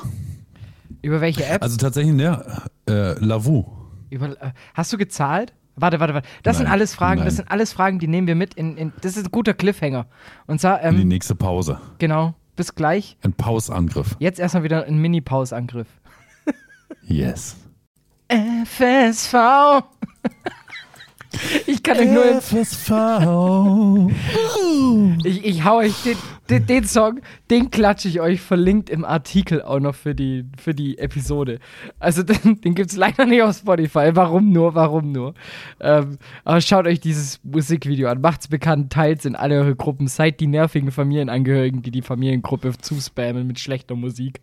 Über welche App? Also tatsächlich, ne, äh, Lavu. Über, äh, hast du gezahlt? Warte, warte, warte. Das sind Nein, alles Fragen, das nein. sind alles Fragen, die nehmen wir mit in, in das ist ein guter Cliffhanger. Und zwar, In die ähm, nächste Pause. genau, bis gleich. Ein Pausangriff. Jetzt erstmal wieder ein Mini-Pausangriff. Yes. FSV. [laughs] ich kann euch nur FSV. [laughs] Ich, ich hau euch den, den, den Song, den klatsche ich euch verlinkt im Artikel auch noch für die, für die Episode. Also [laughs] den, den gibt es leider nicht auf Spotify. Warum nur, warum nur? Ähm, aber schaut euch dieses Musikvideo an, macht's bekannt, teilt in alle eure Gruppen, seid die nervigen Familienangehörigen, die die Familiengruppe zuspammen mit schlechter Musik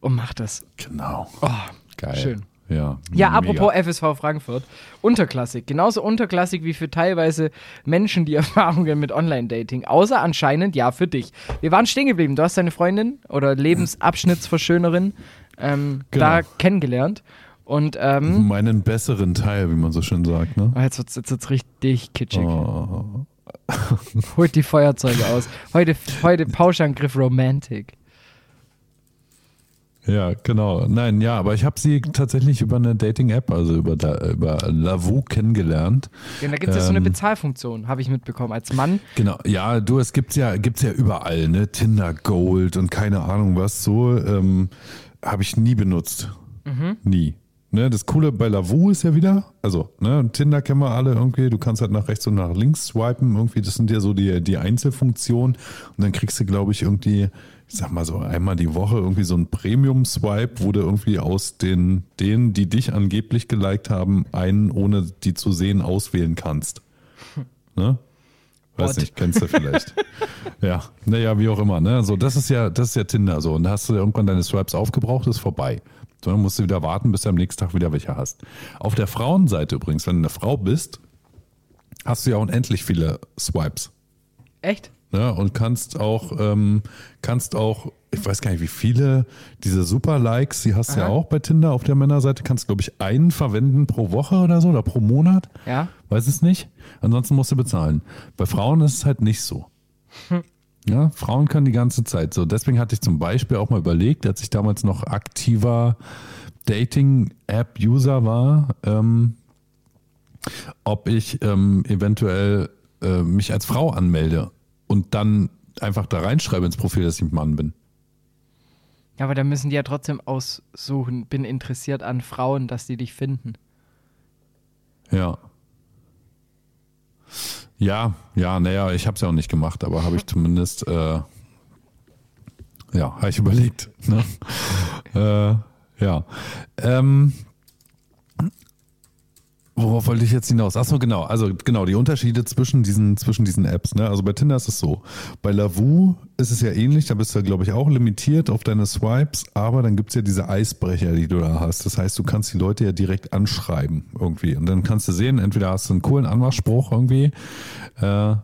und macht das. Genau. Oh, Geil. schön. Ja. Ja, mega. apropos FSV Frankfurt. Unterklassig. Genauso unterklassig wie für teilweise Menschen, die [laughs] Erfahrungen mit Online-Dating. Außer anscheinend ja für dich. Wir waren stehen geblieben. Du hast deine Freundin oder Lebensabschnittsverschönerin ähm, Genau. da kennengelernt. Und ähm, Meinen besseren Teil, wie man so schön sagt, ne? oh, jetzt wird es jetzt richtig kitschig. Oh. Holt die Feuerzeuge aus. Heute, heute Pauschangriff Romantic. Ja, genau. Nein, ja, aber ich habe sie tatsächlich über eine Dating-App, also über, da, über Lavu kennengelernt. Ja, da gibt es ja so eine Ähm, Bezahlfunktion, habe ich mitbekommen. Als Mann Genau, ja, du, es gibt's ja, gibt's ja überall, ne? Tinder Gold und keine Ahnung was so. Ähm, habe ich nie benutzt. Nie. Ne, das Coole bei Lavu ist ja wieder, also, ne, Tinder kennen wir alle irgendwie, du kannst halt nach rechts und nach links swipen, irgendwie, das sind ja so die, die Einzelfunktionen und dann kriegst du, glaube ich, irgendwie, ich sag mal so einmal die Woche irgendwie so ein Premium-Swipe, wo du irgendwie aus den, denen, die dich angeblich geliked haben, einen, ohne die zu sehen, auswählen kannst. Ne? Weiß nicht, kennst du vielleicht. [laughs] ja, naja, wie auch immer, ne? So, das ist ja, das ist ja Tinder so. Und da hast du irgendwann deine Swipes aufgebraucht, ist vorbei. So, dann musst du wieder warten, bis du am nächsten Tag wieder welche hast. Auf der Frauenseite übrigens, wenn du eine Frau bist, hast du ja unendlich viele Swipes. echt? Ne? Und kannst auch, ähm, kannst auch, ich weiß gar nicht, wie viele, diese Super-Likes, die hast du ja auch bei Tinder auf der Männerseite, kannst, glaube ich, einen verwenden pro Woche oder so oder pro Monat. Ja. Weiß es nicht. Ansonsten musst du bezahlen. Bei Frauen ist es halt nicht so. Ja, Frauen können die ganze Zeit so. Deswegen hatte ich zum Beispiel auch mal überlegt, als ich damals noch aktiver Dating-App-User war, ähm, ob ich ähm, eventuell äh, mich als Frau anmelde und dann einfach da reinschreibe ins Profil, dass ich ein Mann bin. Ja, aber da müssen die ja trotzdem aussuchen. Bin interessiert an Frauen, dass die dich finden. Ja. Ja, ja, naja, ich habe es ja auch nicht gemacht, aber habe ich zumindest, äh, ja, habe ich überlegt. Ne? äh, ja. Ähm, worauf wollte ich jetzt hinaus? Achso, genau, also genau, die Unterschiede zwischen diesen, zwischen diesen Apps. Ne? Also bei Tinder ist es so. Bei Lavu ist es ja ähnlich, da bist du, glaube ich, auch limitiert auf deine Swipes, aber dann gibt es ja diese Eisbrecher, die du da hast. Das heißt, du kannst die Leute ja direkt anschreiben irgendwie. Und dann kannst du sehen, entweder hast du einen coolen Anmachspruch irgendwie, äh,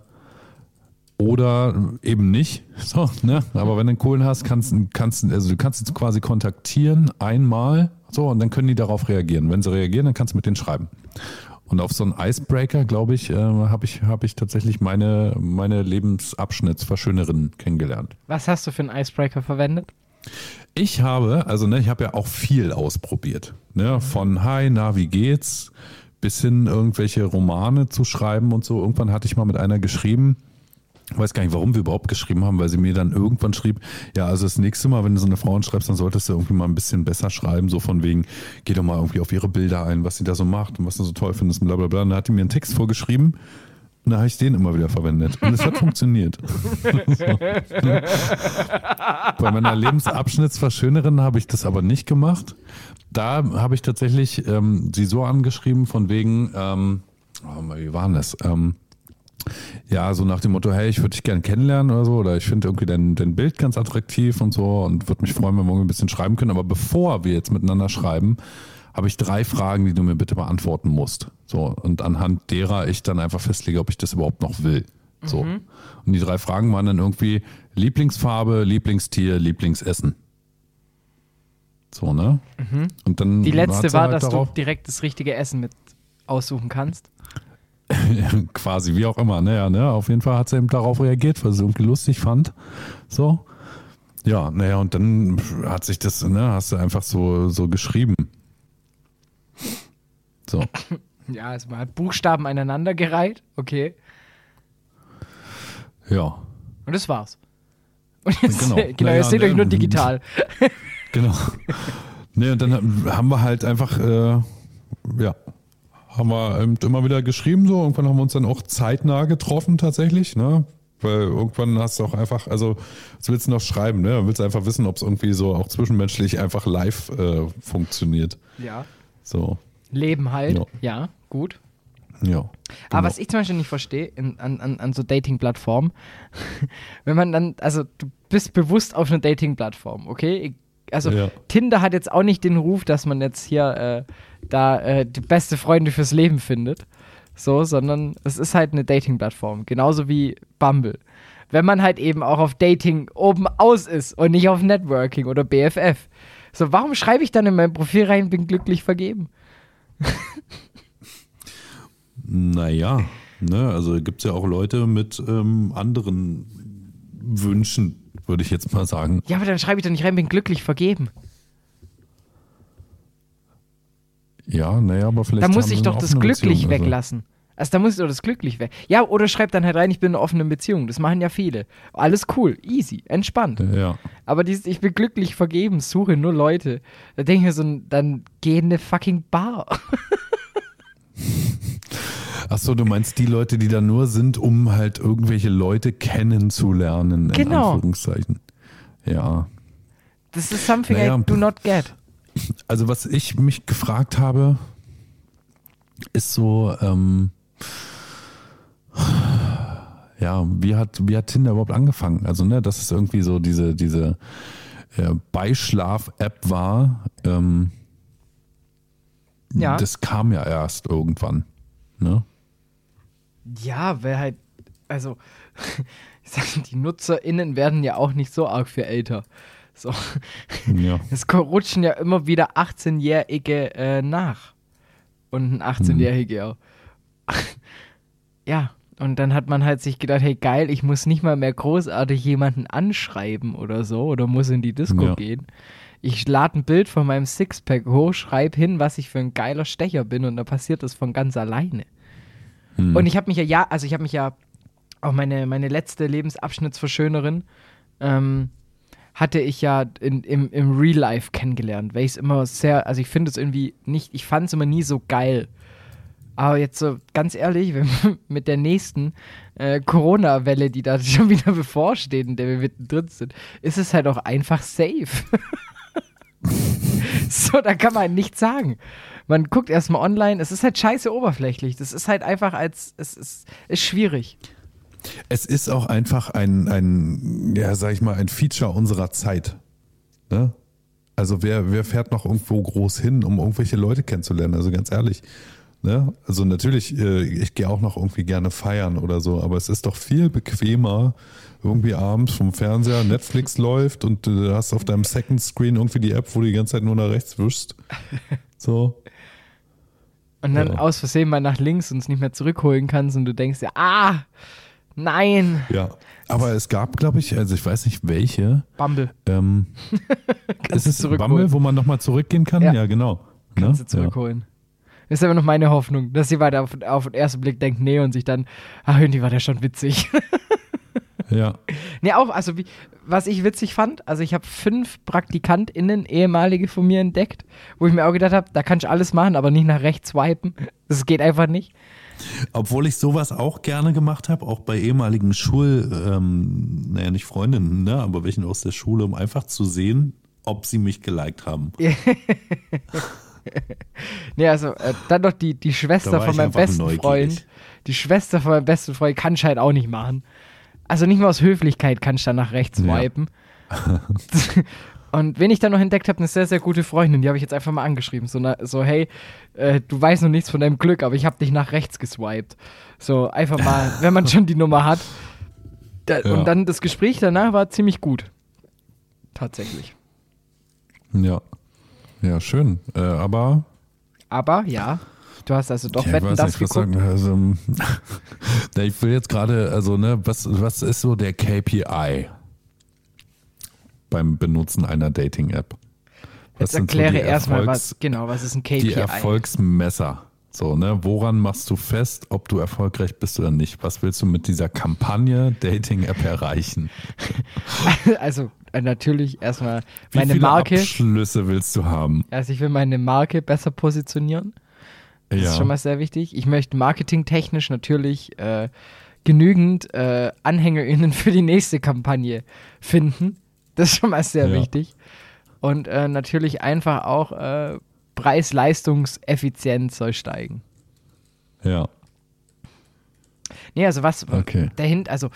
oder eben nicht. [laughs] So, ne? Aber wenn du einen coolen hast, kannst, kannst also du kannst quasi kontaktieren einmal, so, und dann können die darauf reagieren. Wenn sie reagieren, dann kannst du mit denen schreiben. Und auf so einen Icebreaker, glaube ich, äh, habe ich, hab ich tatsächlich meine, meine Lebensabschnittsverschönerin kennengelernt. Was hast du für einen Icebreaker verwendet? Ich habe, also ne, ich habe ja auch viel ausprobiert. Ne? Von Hi, na, wie geht's? Bis hin irgendwelche Romane zu schreiben und so. Irgendwann hatte ich mal mit einer geschrieben, ich weiß gar nicht, warum wir überhaupt geschrieben haben, weil sie mir dann irgendwann schrieb, ja, also das nächste Mal, wenn du so eine Frau schreibst, dann solltest du irgendwie mal ein bisschen besser schreiben, so von wegen, geh doch mal irgendwie auf ihre Bilder ein, was sie da so macht und was du so toll findest und bla bla bla. Und dann hat die mir einen Text vorgeschrieben und da habe ich den immer wieder verwendet. Und es hat [laughs] funktioniert. [laughs] Bei meiner Lebensabschnittsverschönerin habe ich das aber nicht gemacht. Da habe ich tatsächlich ähm, sie so angeschrieben, von wegen, ähm, oh, wie war denn das? Ähm, Ja, so nach dem Motto, hey, ich würde dich gerne kennenlernen oder so, oder ich finde irgendwie dein, dein Bild ganz attraktiv und so und würde mich freuen, wenn wir ein bisschen schreiben können. Aber bevor wir jetzt miteinander schreiben, habe ich drei Fragen, die du mir bitte beantworten musst. So, und anhand derer ich dann einfach festlege, ob ich das überhaupt noch will. So. Und die drei Fragen waren dann irgendwie Lieblingsfarbe, Lieblingstier, Lieblingsessen. So, ne? Und dann Die letzte war, halt dass darauf, du direkt das richtige Essen mit aussuchen kannst. [laughs] quasi, wie auch immer, naja, ne? Auf jeden Fall hat sie eben darauf reagiert, weil sie irgendwie lustig fand. So. Ja, naja, und dann hat sich das, ne, hast du einfach so, so geschrieben. So. Ja, also man hat Buchstaben aneinandergereiht, okay. Ja, Und das war's. Und jetzt, Genau. [laughs] genau, Naja, ihr seht ne, euch nur digital. [laughs] genau. Nee, und dann haben wir halt einfach, äh, ja, haben wir eben immer wieder geschrieben so. Irgendwann haben wir uns dann auch zeitnah getroffen tatsächlich, ne? Weil irgendwann hast du auch einfach, also was willst du noch schreiben, ne? Du willst einfach wissen, ob es irgendwie so auch zwischenmenschlich einfach live äh, funktioniert. Ja. So, Leben halt. Ja. Ja, gut. ja. Aber genau. was ich zum Beispiel nicht verstehe in, an, an, an so Dating-Plattformen, [laughs] wenn man dann, also du bist bewusst auf einer Dating-Plattform, okay? Also Ja. Tinder hat jetzt auch nicht den Ruf, dass man jetzt hier äh, da äh, die beste Freunde fürs Leben findet. So, sondern es ist halt eine Dating-Plattform. Genauso wie Bumble. Wenn man halt eben auch auf Dating oben aus ist und nicht auf Networking oder BFF. So, warum schreibe ich dann in mein Profil rein, bin glücklich vergeben? Naja, ne, also gibt es ja auch Leute mit ähm, anderen Wünschen, würde ich jetzt mal sagen. Ja, aber dann schreibe ich doch nicht rein, bin glücklich vergeben. Ja, naja, aber vielleicht. Da muss ich doch das glücklich Beziehung, also. weglassen. Also da muss ich doch das glücklich weg. Ja, oder schreib dann halt rein, ich bin in einer offenen Beziehung. Das machen ja viele. Alles cool, easy, entspannt. Ja. Aber dieses, ich bin glücklich vergeben, suche nur Leute. Da denke ich mir so, dann geh in eine fucking Bar. [laughs] Achso, du meinst die Leute, die da nur sind, um halt irgendwelche Leute kennenzulernen, in Genau. Anführungszeichen. Ja. Das ist something Naja. I do not get. Also was ich mich gefragt habe, ist so, ähm, ja, wie hat, wie hat Tinder überhaupt angefangen? Also, ne, dass es irgendwie so diese, diese äh, Beischlaf-App war, ähm, Ja. das kam ja erst irgendwann. Ne? Ja, weil halt, also, [laughs] ich sag, die NutzerInnen werden ja auch nicht so arg viel älter. So. Ja. [laughs] Es rutschen ja immer wieder 18-Jährige äh, nach. Und ein 18-Jähriger. [laughs] ja, und dann hat man halt sich gedacht, hey geil, ich muss nicht mal mehr großartig jemanden anschreiben oder so oder muss in die Disco Ja. gehen. Ich lade ein Bild von meinem Sixpack hoch, schreibe hin, was ich für ein geiler Stecher bin und dann passiert das von ganz alleine. Hm. Und ich habe mich ja, ja, also ich habe mich ja auch meine, meine letzte Lebensabschnittsverschönerin ähm, hatte ich ja in, im, im Real Life kennengelernt, weil ich es immer sehr, also ich finde es irgendwie nicht, ich fand es immer nie so geil. Aber jetzt so ganz ehrlich, [laughs] mit der nächsten äh, Corona-Welle, die da [laughs] schon wieder bevorsteht, in der wir mittendrin sind, ist es halt auch einfach safe. [laughs] so, da kann man nichts sagen. Man guckt erstmal online, es ist halt scheiße oberflächlich. Das ist halt einfach als, es ist, ist schwierig. Es ist auch einfach ein, ein, ja, sag ich mal, ein Feature unserer Zeit. Ne? Also wer, wer fährt noch irgendwo groß hin, um irgendwelche Leute kennenzulernen? Also ganz ehrlich. Ne? Also natürlich, äh, ich gehe auch noch irgendwie gerne feiern oder so, aber es ist doch viel bequemer, irgendwie abends vom Fernseher Netflix läuft und du hast auf deinem Second Screen irgendwie die App, wo du die ganze Zeit nur nach rechts wischst. [laughs] So. Und dann Ja. aus Versehen mal nach links und es nicht mehr zurückholen kannst und du denkst ja, ah, nein, Ja. Aber es gab, glaube ich, also ich weiß nicht welche, Bumble. Ähm, [laughs] ist es. Bumble, wo man nochmal zurückgehen kann? Ja. Ja, genau. Kannst Ne? du zurückholen. Ist aber noch meine Hoffnung, dass sie weiter auf, auf den ersten Blick denkt, nee, und sich dann, ach, irgendwie war der schon witzig. Ja. [laughs] ja. nee, auch, also wie, was ich witzig fand, also ich habe fünf PraktikantInnen, ehemalige von mir entdeckt, wo ich mir auch gedacht habe, da kannst du alles machen, aber nicht nach rechts swipen. Das geht einfach nicht. Obwohl ich sowas auch gerne gemacht habe, auch bei ehemaligen Schul, ähm, naja, nicht Freundinnen, ne, aber welchen aus der Schule, um einfach zu sehen, ob sie mich geliked haben. nee, also äh, dann noch die, die Schwester von meinem besten neugierig. Freund. Die Schwester von meinem besten Freund kann ich halt auch nicht machen. Also nicht mal aus Höflichkeit kann ich dann nach rechts Ja. wipen. [laughs] Und wen ich dann noch entdeckt habe, eine sehr, sehr gute Freundin, die habe ich jetzt einfach mal angeschrieben. So, na, so hey, äh, du weißt noch nichts von deinem Glück, aber ich habe dich nach rechts geswiped. So, einfach mal, [laughs] wenn man schon die Nummer hat. Da, Ja. Und dann das Gespräch danach war ziemlich gut. Tatsächlich. Ja. Ja, schön. Äh, aber Aber ja, du hast also doch Ja, ich Wetten, das nicht, was geguckt. Also, [laughs] ich will jetzt gerade, also ne, was, was ist so der KPI beim Benutzen einer Dating-App? Jetzt so erkläre die erstmal, Erfolgs- was, genau, was ist ein KPI? Die Erfolgsmesser. So, ne, woran machst du fest, ob du erfolgreich bist oder nicht? Was willst du mit dieser Kampagne Dating-App erreichen? [laughs] also äh, natürlich erstmal Wie meine viele Marke. Abschlüsse willst du haben? Also ich will meine Marke besser positionieren. Das ist schon mal sehr wichtig. Ich möchte marketingtechnisch natürlich äh, genügend äh, AnhängerInnen für die nächste Kampagne finden. Das ist schon mal sehr Ja. wichtig. Und äh, natürlich einfach auch äh, Preis-Leistungs-Effizienz soll steigen. ja, Nee, also was okay. dahinter, also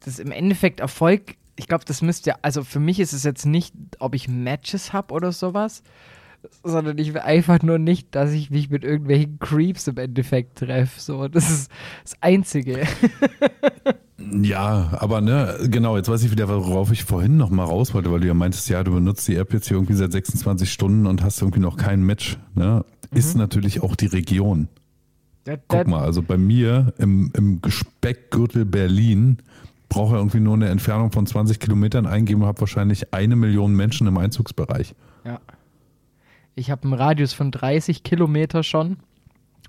das ist im Endeffekt Erfolg, ich glaube, das müsste, also für mich ist es jetzt nicht, ob ich Matches habe oder sowas, sondern ich will einfach nur nicht, dass ich mich mit irgendwelchen Creeps im Endeffekt treffe. So, das ist das Einzige. [laughs] Ja, aber ne, genau, jetzt weiß ich wieder, worauf ich vorhin noch mal raus wollte, weil du ja meintest, ja, du benutzt die App jetzt hier irgendwie seit 26 Stunden und hast irgendwie noch kein Match. Ne? Ist natürlich auch die Region. Da- da- Guck mal, also bei mir im, im Speckgürtel Berlin brauche irgendwie nur eine Entfernung von 20 Kilometern eingeben und habe wahrscheinlich eine Million Menschen im Einzugsbereich. Ja. Ich habe einen Radius von 30 Kilometer schon.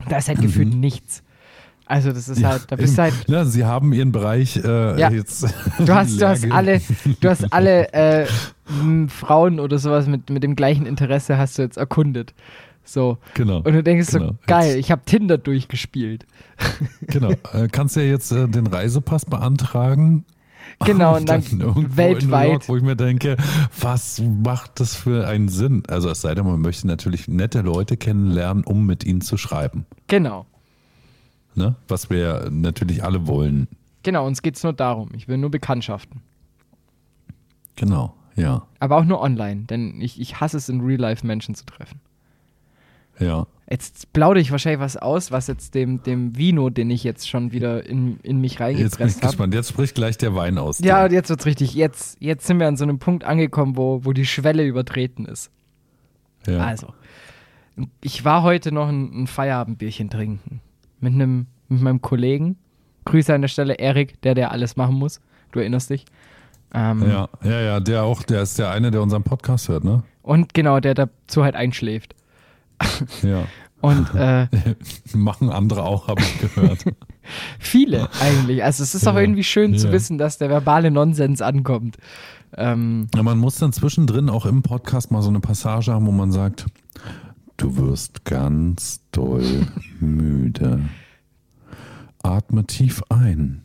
Da ist halt gefühlt nichts. Also das ist halt, da bist du halt Ja, sie haben ihren Bereich äh, Ja. jetzt. Du [laughs] hast, du hast alle, du hast alle [laughs] äh, Frauen oder sowas mit, mit dem gleichen Interesse hast du jetzt erkundet. So. Genau. Und du denkst genau. so, geil, ich habe Tinder durchgespielt. [laughs] Genau. Äh, kannst ja jetzt äh, den Reisepass beantragen. Genau, und dann New weltweit. York, wo ich mir denke, was macht das für einen Sinn? Also es sei denn, man möchte natürlich nette Leute kennenlernen, um mit ihnen zu schreiben. Genau. Ne? Was wir natürlich alle wollen. Genau, uns geht's nur darum. Ich will nur Bekanntschaften. Genau, ja. Aber auch nur online, denn ich, ich hasse es, in Real Life Menschen zu treffen. Ja. Jetzt plaudere ich wahrscheinlich was aus, was jetzt dem, dem Vino, den ich jetzt schon wieder in, in mich Jetzt bin ich reingepresst habe. gespannt. Jetzt spricht gleich der Wein aus. Ja, jetzt wird's richtig. Jetzt, jetzt sind wir an so einem Punkt angekommen, wo, wo die Schwelle übertreten ist. ja. Also, ich war heute noch ein, ein Feierabendbierchen trinken. Mit einem, mit meinem Kollegen. Grüße an der Stelle, Erik, der, der alles machen muss. Du erinnerst dich. Ähm, ja, ja, ja, der auch, der ist der eine, der unseren Podcast hört, ne? Und genau, der dazu halt einschläft. [laughs] Ja. Und äh, [laughs] Machen andere auch, habe ich gehört. [laughs] viele eigentlich. Also es ist auch Ja, irgendwie schön zu ja. wissen, dass der verbale Nonsens ankommt. Ähm, Ja, man muss dann zwischendrin auch im Podcast mal so eine Passage haben, wo man sagt, du wirst ganz doll müde. Atme tief ein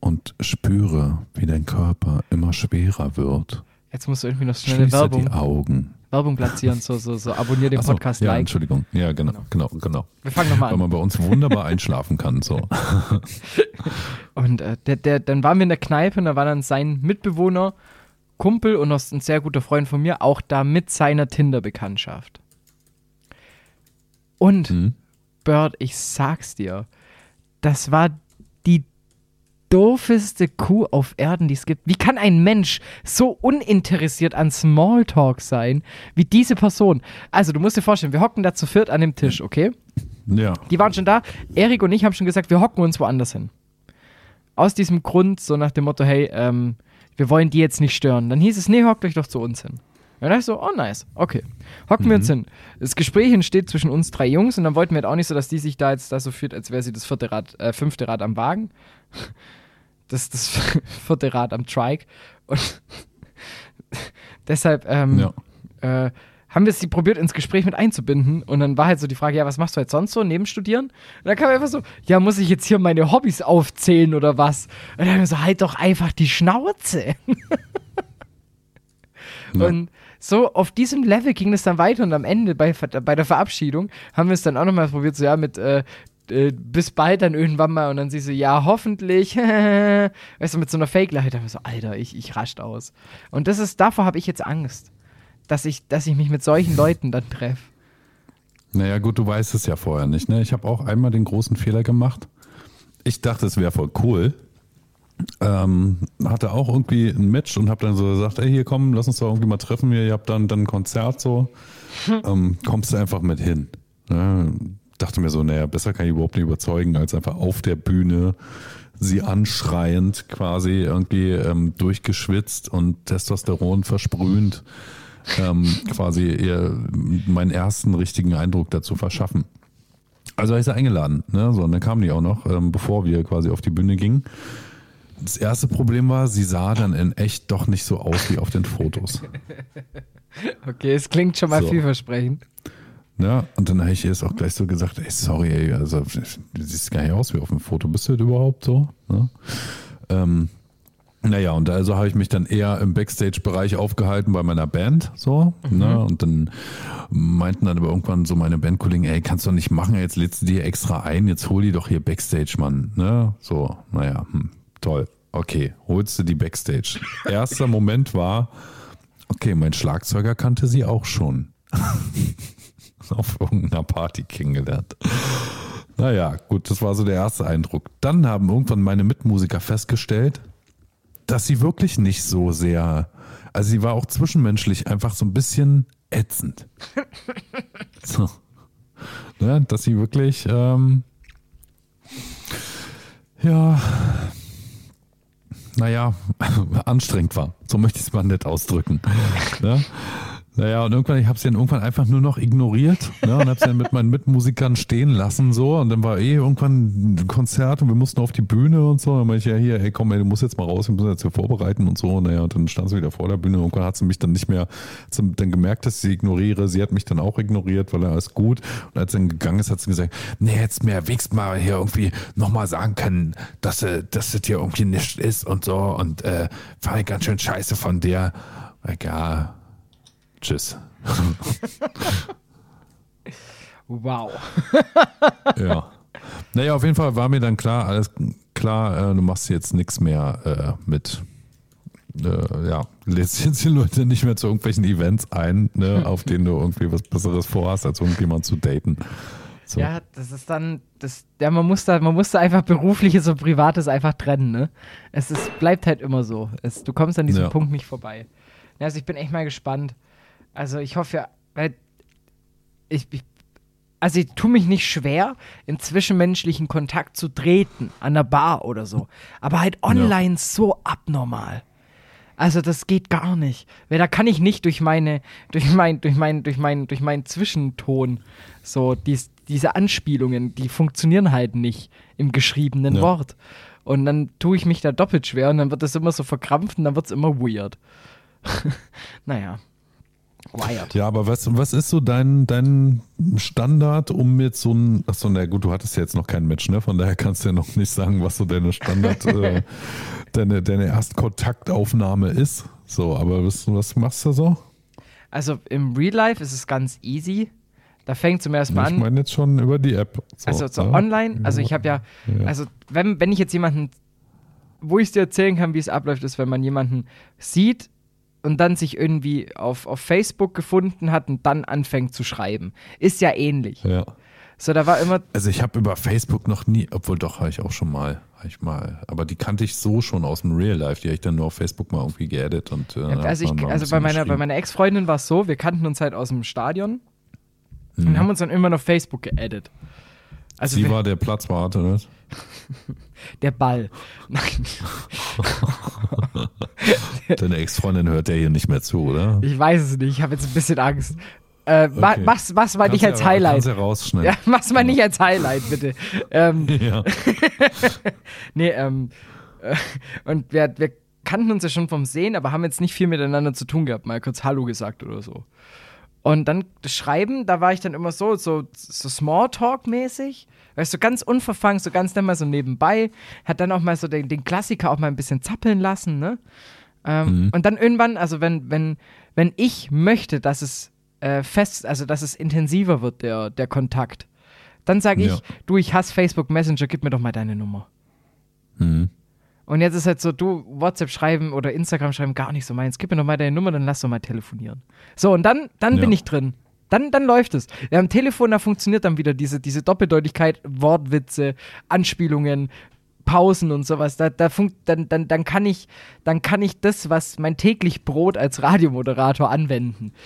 und spüre, wie dein Körper immer schwerer wird. jetzt musst du irgendwie noch schnell Schließe Werbung, die Augen. Werbung platzieren. So, so, so, abonnier den so, Podcast, ja, like. Entschuldigung. Ja, genau, genau, genau. Wir fangen nochmal Weil an. man bei uns wunderbar einschlafen kann. So. [laughs] Und äh, der, der, dann waren wir in der Kneipe und da war dann sein Mitbewohner, Kumpel und noch ein sehr guter Freund von mir, auch da mit seiner Tinder-Bekanntschaft. Und, Hm? Bird, ich sag's dir, das war die doofeste Kuh auf Erden, die es gibt. Wie kann ein Mensch so uninteressiert an Smalltalk sein, wie diese Person? Also, du musst dir vorstellen, wir hocken da zu viert an dem Tisch, okay? Ja. Die waren schon da. Erik und ich haben schon gesagt, wir hocken uns woanders hin. Aus diesem Grund, so nach dem Motto, hey, ähm, wir wollen die jetzt nicht stören. Dann hieß es, nee, hockt euch doch zu uns hin. Und dann dachte ich so, oh nice, okay. Hocken wir uns hin. Das Gespräch entsteht zwischen uns drei Jungs und dann wollten wir halt auch nicht so, dass die sich da jetzt da so fühlt, als wäre sie das vierte Rad, äh, fünfte Rad am Wagen. Das das [laughs] vierte Rad am Trike. Und [laughs] deshalb ähm, Ja. äh, haben wir sie probiert, ins Gespräch mit einzubinden. Und dann war halt so die Frage, ja, was machst du jetzt sonst so neben Studieren? Und dann kam einfach so, ja, muss ich jetzt hier meine Hobbys aufzählen oder was? Und dann haben wir so, halt doch einfach die Schnauze. [laughs] Ja. Und so auf diesem Level ging es dann weiter und am Ende bei, bei der Verabschiedung haben wir es dann auch nochmal probiert, so ja, mit äh, äh, bis bald dann irgendwann mal und dann sie so, ja, hoffentlich, [laughs] weißt du, mit so einer Fake-Leiter. So, Alter, ich, ich rascht aus. Und das ist, davor habe ich jetzt Angst, dass ich, dass ich mich mit solchen Leuten dann treffe. Naja, gut, du weißt es ja vorher nicht. Ne? Ich habe auch einmal den großen Fehler gemacht. Ich dachte, es wäre voll cool. Ähm, hatte auch irgendwie ein Match und habe dann so gesagt, ey, hier komm, lass uns doch irgendwie mal treffen. Ihr habt dann, dann ein Konzert so. ähm, kommst du einfach mit hin. Ja, dachte mir so, naja, besser kann ich überhaupt nicht überzeugen, als einfach auf der Bühne sie anschreiend quasi irgendwie ähm, durchgeschwitzt und Testosteron versprühend ähm, quasi ihr meinen ersten richtigen Eindruck dazu verschaffen. Also habe ich sie eingeladen, ne? So, und dann kam die auch noch, ähm, bevor wir quasi auf die Bühne gingen. Das erste Problem war, sie sah dann in echt doch nicht so aus wie auf den Fotos. [laughs] Okay, es klingt schon mal So. vielversprechend. Ja, und dann habe ich ihr es auch gleich so gesagt, ey, sorry, ey, also du siehst gar nicht aus wie auf dem Foto, bist du das überhaupt so? Ne? Ähm, naja, und also habe ich mich dann eher im Backstage-Bereich aufgehalten bei meiner Band, so, ne? Und dann meinten dann aber irgendwann so meine Bandkollegen, ey, kannst du doch nicht machen, jetzt lädst du dir extra ein, jetzt hol die doch hier Backstage, Mann, ne? So, naja, hm, toll. Okay, holst du die Backstage. Erster Moment war, okay, mein Schlagzeuger kannte sie auch schon [laughs] auf irgendeiner Party kennengelernt. Naja, gut, das war so der erste Eindruck. Dann haben irgendwann meine Mitmusiker festgestellt, dass sie wirklich nicht so sehr, also sie war auch zwischenmenschlich einfach so ein bisschen ätzend. [laughs] So. Ne, dass sie wirklich, ähm, ja, naja, [laughs] anstrengend war. So möchte ich es mal nett ausdrücken. [laughs] Ne? Naja, und irgendwann, ich habe sie dann irgendwann einfach nur noch ignoriert ne, und habe sie dann mit meinen Mitmusikern stehen lassen so und dann war eh irgendwann ein Konzert und wir mussten auf die Bühne und so. Dann meinte ich, ja hier, ey komm, ey, du musst jetzt mal raus, wir müssen jetzt hier vorbereiten und so. Naja, und dann stand sie wieder vor der Bühne und irgendwann hat sie mich dann nicht mehr, hat dann gemerkt, dass ich sie ignoriere. Sie hat mich dann auch ignoriert, weil alles gut. Und als sie dann gegangen ist, hat sie gesagt, nee, jetzt mir wenigstens mal hier irgendwie nochmal sagen können, dass, äh, dass das hier irgendwie nicht ist und so und äh, fand ich ganz schön scheiße von der. Egal. Tschüss. Wow. Ja. Naja, auf jeden Fall war mir dann klar, alles klar, äh, du machst jetzt nichts mehr äh, mit. Äh, ja, lädst jetzt die Leute nicht mehr zu irgendwelchen Events ein, ne, [laughs] auf denen du irgendwie was Besseres vorhast, als irgendjemand zu daten. So. Ja, das ist dann, das, ja, man muss da, man muss da einfach berufliches und privates einfach trennen, ne? Es ist, bleibt halt immer so. Es, du kommst an diesem Ja. Punkt nicht vorbei. Also ich bin echt mal gespannt. Also ich hoffe, ja, weil ich, ich also ich tue mich nicht schwer, in zwischenmenschlichen Kontakt zu treten, an der Bar oder so. Aber halt online so abnormal. Also das geht gar nicht. Weil da kann ich nicht durch meine, durch mein, durch mein, durch mein, durch meinen Zwischenton so dies, diese Anspielungen, die funktionieren halt nicht im geschriebenen Ja. Wort. Und dann tue ich mich da doppelt schwer und dann wird das immer so verkrampft und dann wird es immer weird. [laughs] naja. Wired. Ja, aber was, was ist so dein, dein Standard, um jetzt so ein, achso, na gut, du hattest ja jetzt noch kein Match, ne? Von daher kannst du ja noch nicht sagen, was so deine Standard, [laughs] äh, deine, deine Erstkontaktaufnahme ist. So, aber was, was machst du so? Also im Real Life ist es ganz easy. Da fängt zum ersten Mal Ich an. meine jetzt schon über die App. So, Also so ja? online, also ich habe ja, Ja. also wenn, wenn ich jetzt jemanden, wo ich es dir erzählen kann, wie es abläuft, ist, wenn man jemanden sieht und dann sich irgendwie auf, auf Facebook gefunden hat und dann anfängt zu schreiben. Ist ja ähnlich. Ja. So, da war immer, Also ich habe über Facebook noch nie, obwohl doch habe ich auch schon mal, habe ich mal, aber die kannte ich so schon aus dem Real Life, die habe ich dann nur auf Facebook mal irgendwie geaddet und äh, also, hat man ich, also bei meiner, bei meiner Ex-Freundin war es so, wir kannten uns halt aus dem Stadion Mhm. und haben uns dann immer auf Facebook geaddet. Also Sie war der Platzwarte, ne? [laughs] der Ball. Nein. [laughs] Deine Ex-Freundin hört ja hier nicht mehr zu, oder? Ich weiß es nicht, ich habe jetzt ein bisschen Angst. Äh, Okay. mach's, mach's mal nicht als ja- Highlight. Ja. Ja, mach's mal nicht als Highlight, bitte. ähm, [laughs] Ja. [laughs] nee, ähm, äh, und wir, wir kannten uns ja schon vom Sehen, aber haben jetzt nicht viel miteinander zu tun gehabt, mal kurz Hallo gesagt oder so. Und dann das Schreiben, da war ich dann immer so, so, so Smalltalk-mäßig. Weißt du, ganz unverfangen, so ganz dann mal so nebenbei. Hat dann auch mal so den, den Klassiker auch mal ein bisschen zappeln lassen, ne? Ähm, Und dann irgendwann, also wenn, wenn, wenn ich möchte, dass es äh, fest, also dass es intensiver wird, der, der Kontakt, dann sage ich, Ja. du, ich hasse Facebook Messenger, gib mir doch mal deine Nummer. Mhm. Und jetzt ist halt so, du WhatsApp schreiben oder Instagram schreiben gar nicht so meins. Gib mir doch mal deine Nummer, dann lass doch mal telefonieren. So, und dann, dann bin Ja. ich drin. Dann, dann läuft es. Ja, am Telefon, da funktioniert dann wieder diese, diese Doppeldeutigkeit, Wortwitze, Anspielungen, Pausen und sowas. Da, da funkt, dann, dann, dann, kann ich, dann kann ich das, was mein täglich Brot als Radiomoderator anwenden. [laughs]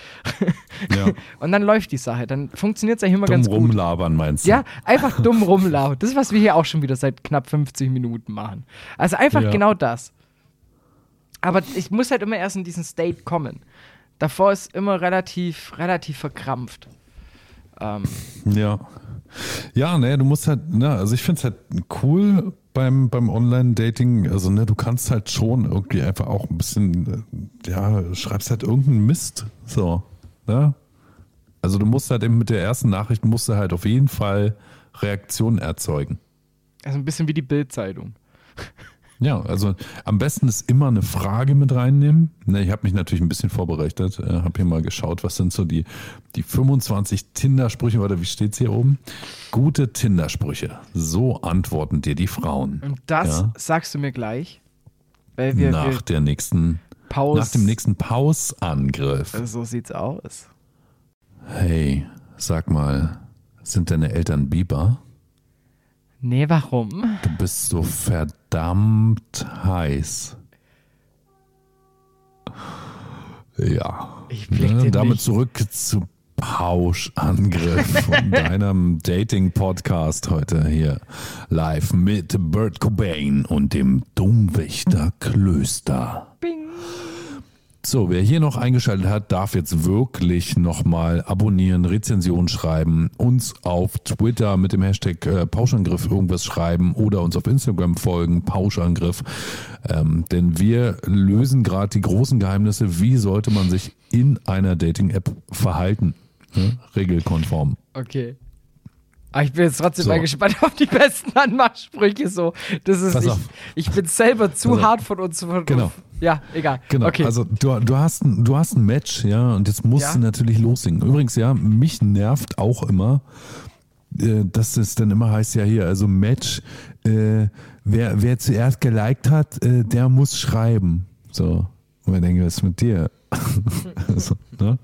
Ja. Und dann läuft die Sache. Dann funktioniert es eigentlich immer Dumm ganz gut. rumlabern meinst du? Ja, einfach dumm rumlaufen. Das ist, was wir hier auch schon wieder seit knapp 50 Minuten machen. Also einfach Ja. genau das. Aber ich muss halt immer erst in diesen State kommen. Davor ist immer relativ, relativ verkrampft. Ähm, Ja. Ja, ne, du musst halt, ne, also ich finde es halt cool beim, beim Online-Dating, also ne, du kannst halt schon irgendwie einfach auch ein bisschen, äh, ja, schreibst halt irgendeinen Mist, so, ne? Also du musst halt eben mit der ersten Nachricht, musst du halt auf jeden Fall Reaktionen erzeugen. also ein bisschen wie die Bildzeitung. Ja, also am besten ist immer eine Frage mit reinnehmen. Ne, ich habe mich natürlich ein bisschen vorbereitet, äh, habe hier mal geschaut, was sind so die, die 25 Tinder-Sprüche, oder wie steht's hier oben? Gute Tinder-Sprüche. So antworten dir die Frauen. Und das Ja. sagst du mir gleich, weil wir, nach wir der nächsten, Pause. nach dem nächsten Pausangriff. So sieht's aus. Hey, sag mal, sind deine Eltern Biber? Nee, warum? Du bist so verdammt heiß. Ja. Ich Ne, damit nicht. zurück zu Pauschangriff von [laughs] deinem Dating-Podcast heute hier live mit Bert Cobain und dem Domwächter Klöster. So, wer hier noch eingeschaltet hat, darf jetzt wirklich nochmal abonnieren, Rezension schreiben, uns auf Twitter mit dem Hashtag äh, Pauschangriff irgendwas schreiben oder uns auf Instagram folgen, Pauschangriff. Ähm, denn wir lösen gerade die großen Geheimnisse, wie sollte man sich in einer Dating-App verhalten. Ne? Regelkonform. Okay. Aber ich bin jetzt trotzdem So. mal gespannt [laughs] auf die besten Anmachsprüche so. Das ist ich, ich bin selber zu auf. hart von uns. Von, Genau. Ja, egal. Genau, Okay. also du, du, hast ein, du hast ein Match, ja, und jetzt musst Ja. du natürlich loslegen. Übrigens, ja, mich nervt auch immer, äh, dass es dann immer heißt, ja hier, also Match, äh, wer, wer zuerst geliked hat, äh, der muss schreiben. So, und ich denke, was ist mit dir? [laughs] so, ne?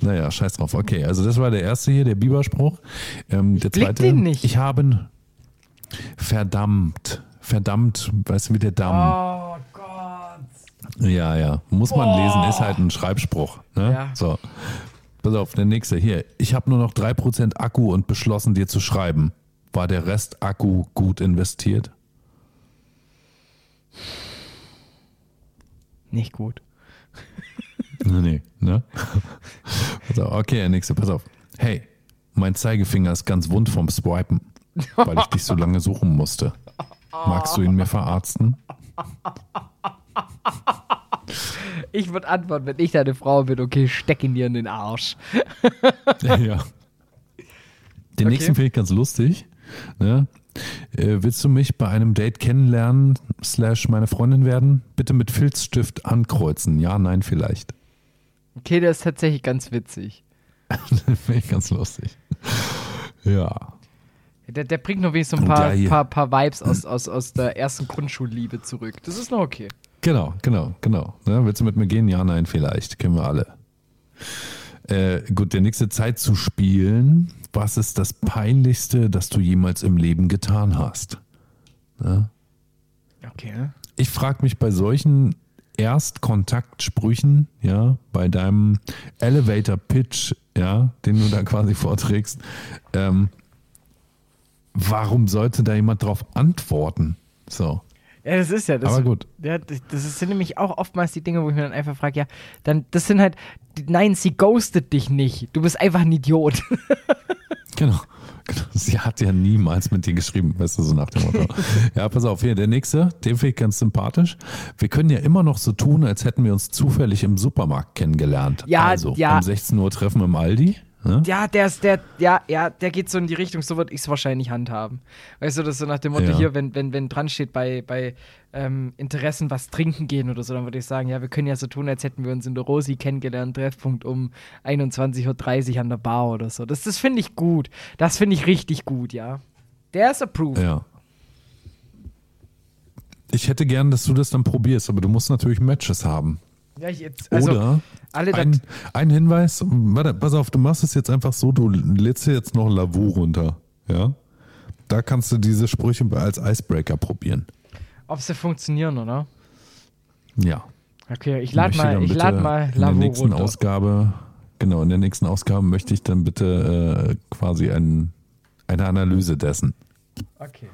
Naja, scheiß drauf. Okay, also das war der erste hier, der Biberspruch. Ähm, der zweite, den nicht. ich habe verdammt, verdammt, weißt du, wie der Damm. oh Gott. Ja, ja. Muss man lesen, ist halt ein Schreibspruch. Ne? Ja. So. Pass auf, der nächste. Hier. Ich habe nur noch 3% Akku und beschlossen, dir zu schreiben. War der Rest Akku gut investiert? Nicht gut. Nee. Ne? [laughs] Pass auf. Okay, der nächste. Pass auf. Hey, mein Zeigefinger ist ganz wund vom Swipen, weil ich dich so lange suchen musste. Magst du ihn mir verarzten? Ich würde antworten, wenn ich deine Frau bin, okay, steck ihn dir in den Arsch. [laughs] ja. Den Okay. nächsten finde ich ganz lustig. Ne? Äh, willst du mich bei einem Date kennenlernen, slash meine Freundin werden? Bitte mit Filzstift ankreuzen. Ja, nein, vielleicht. Okay, der ist tatsächlich ganz witzig. [laughs] finde ich ganz lustig. Ja. Der, der bringt noch wenigstens so ein paar, paar, paar Vibes aus, aus, aus der ersten Grundschulliebe zurück. Das ist noch okay. Genau, genau, genau. Ne? Willst du mit mir gehen? Ja, nein, vielleicht. Kennen wir alle. Äh, gut, der nächste Zeit zu spielen. Was ist das Peinlichste, das du jemals im Leben getan hast? Okay. ich frage mich bei solchen Erstkontaktsprüchen, ja, bei deinem Elevator Pitch, ja, den du da quasi [laughs] vorträgst, ähm, warum sollte da jemand drauf antworten? So. Ja, das ist ja das. Aber gut. Ja, das, sind nämlich auch oftmals die Dinge, wo ich mir dann einfach frage, ja, dann, das sind halt, nein, sie ghostet dich nicht. Du bist einfach ein Idiot. [laughs] Genau. [laughs] Sie hat ja niemals mit dir geschrieben, weißt du, so nach dem Motto. [laughs] ja, pass auf, hier, der nächste, den finde ich ganz sympathisch. Wir können ja immer noch so tun, als hätten wir uns zufällig im Supermarkt kennengelernt. Ja, also, ja. um 16 Uhr treffen im Aldi. Ne? Ja, der ist, der, ja, ja, der geht so in die Richtung, so würde ich es wahrscheinlich handhaben. Weißt du, das so nach dem Motto Ja. hier, wenn, wenn, wenn dran steht bei, bei ähm, Interessen was trinken gehen oder so, dann würde ich sagen, ja, wir können ja so tun, als hätten wir uns in der Rosi kennengelernt, Treffpunkt um 21.30 Uhr an der Bar oder so. Das, das finde ich gut. Das finde ich richtig gut, ja. Der ist approved. Ja. Ich hätte gern, dass du das dann probierst, aber du musst natürlich Matches haben. Ja, jetzt, also, Oder ein, ein Hinweis, warte, pass auf, du machst es jetzt einfach so, du lädst dir jetzt noch Lavu runter. Ja? Da kannst du diese Sprüche als Icebreaker probieren. ob sie funktionieren, oder? Ja. Okay, ich lade mal, ich lade mal in der nächsten runter. Ausgabe, genau, in der nächsten Ausgabe möchte ich dann bitte äh, quasi ein, eine Analyse dessen. Okay.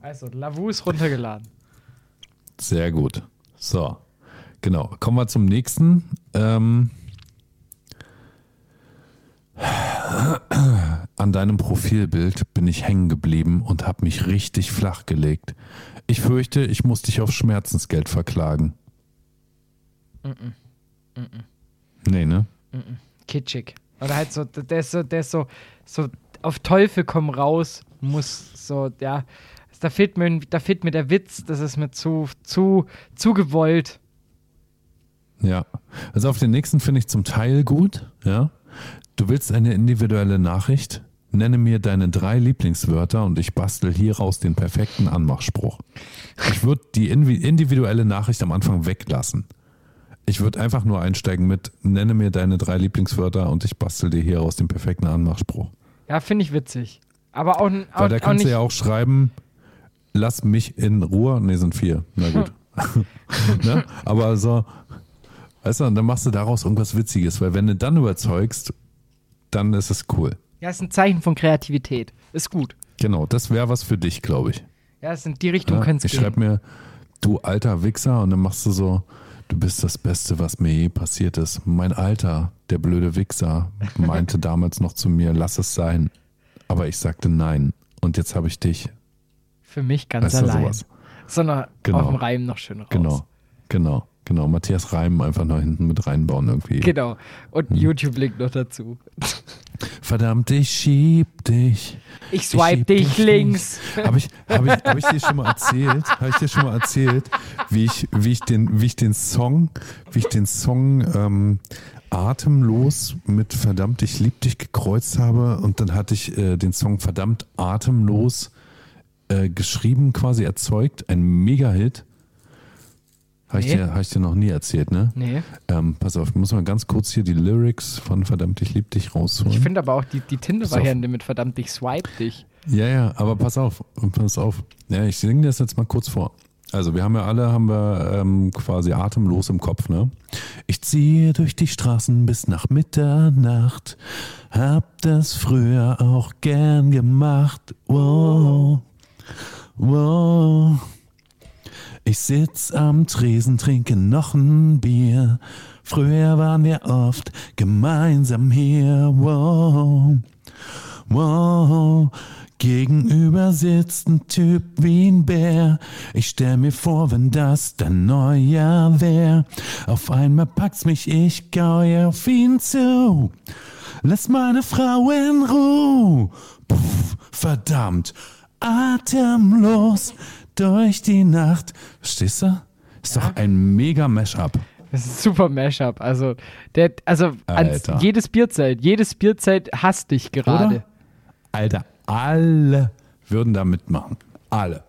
Also, Lavu ist runtergeladen. Sehr gut. So, genau. Kommen wir zum nächsten. Ähm, an deinem Profilbild bin ich hängen geblieben und habe mich richtig flach gelegt. Ich fürchte, ich muss dich auf Schmerzensgeld verklagen. Nee, ne? kitschig. Oder halt so, der ist so, der ist so, so auf Teufel komm raus, muss so, ja. Da fehlt mir, da fehlt mir der Witz, das ist mir zu, zu, zu gewollt. Ja. Also auf den nächsten finde ich zum Teil gut, ja. Du willst eine individuelle Nachricht? Nenne mir deine drei Lieblingswörter und ich bastel hieraus den perfekten Anmachspruch. Ich würde die individuelle Nachricht am Anfang weglassen. Ich würde einfach nur einsteigen mit, nenne mir deine drei Lieblingswörter und ich bastel dir hieraus den perfekten Anmachspruch. Ja, finde ich witzig. Aber auch, auch, Weil da kannst du ja auch schreiben, lass mich in Ruhe. Ne, sind vier. Na gut. [laughs] ne? Aber so, weißt du, und dann machst du daraus irgendwas Witziges, weil wenn du dann überzeugst, dann ist es cool. ja, ist ein Zeichen von Kreativität. Ist gut. Genau, das wäre was für dich, glaube ich. Ja, ist in die Richtung Ja? könnte es Ich schreibe mir, du alter Wichser, und dann machst du so, du bist das Beste, was mir je passiert ist. Mein Alter, der blöde Wichser, meinte [laughs] damals noch zu mir, lass es sein. Aber ich sagte nein. Und jetzt habe ich dich. Für mich ganz Weißt du, allein. Sondern Genau. auf dem Reim noch schön raus. Genau, genau, genau. Matthias Reim einfach noch hinten mit reinbauen irgendwie. Genau. Hm. Und YouTube-Link noch dazu. Verdammt, ich schieb dich. Ich swipe schieb dich links. Habe ich, hab ich, hab ich dir schon mal erzählt? Habe ich dir schon mal erzählt, wie ich, wie ich den, wie ich den Song, wie ich den Song ähm, atemlos mit Verdammt, ich lieb dich gekreuzt habe und dann hatte ich äh, den Song Verdammt atemlos äh, geschrieben, quasi erzeugt, ein Mega-Hit. Habe ich, Nee. dir- hab ich dir noch nie erzählt, ne? Nee. Ähm, pass auf, ich muss mal ganz kurz hier die Lyrics von Verdammt, ich lieb dich rausholen. Ich finde aber auch die, die Tinder-Variante mit verdammt, ich swipe dich. Ja, ja, aber pass auf, pass auf. Ja, ich singe das jetzt mal kurz vor. Also wir haben ja alle, haben wir ähm, quasi atemlos im Kopf, ne? Ich ziehe durch die Straßen bis nach Mitternacht, hab das früher auch gern gemacht. Wow, wow. Ich sitz am Tresen, trinke noch ein Bier. Früher waren wir oft gemeinsam hier. Wow. Wow, gegenüber sitzt ein Typ wie ein Bär. Ich stell mir vor, wenn das dein Neujahr wär. Auf einmal packt's mich, ich gaue auf ihn zu. Lass meine Frau in Ruhe. Puff, verdammt, atemlos durch die Nacht. Verstehst du? Ist doch ein mega Mashup. Das ist ein super Mashup. Also, der, also ans, jedes Bierzelt, jedes Bierzelt hasst dich gerade. Oder? Alter, alle würden da mitmachen. Alle.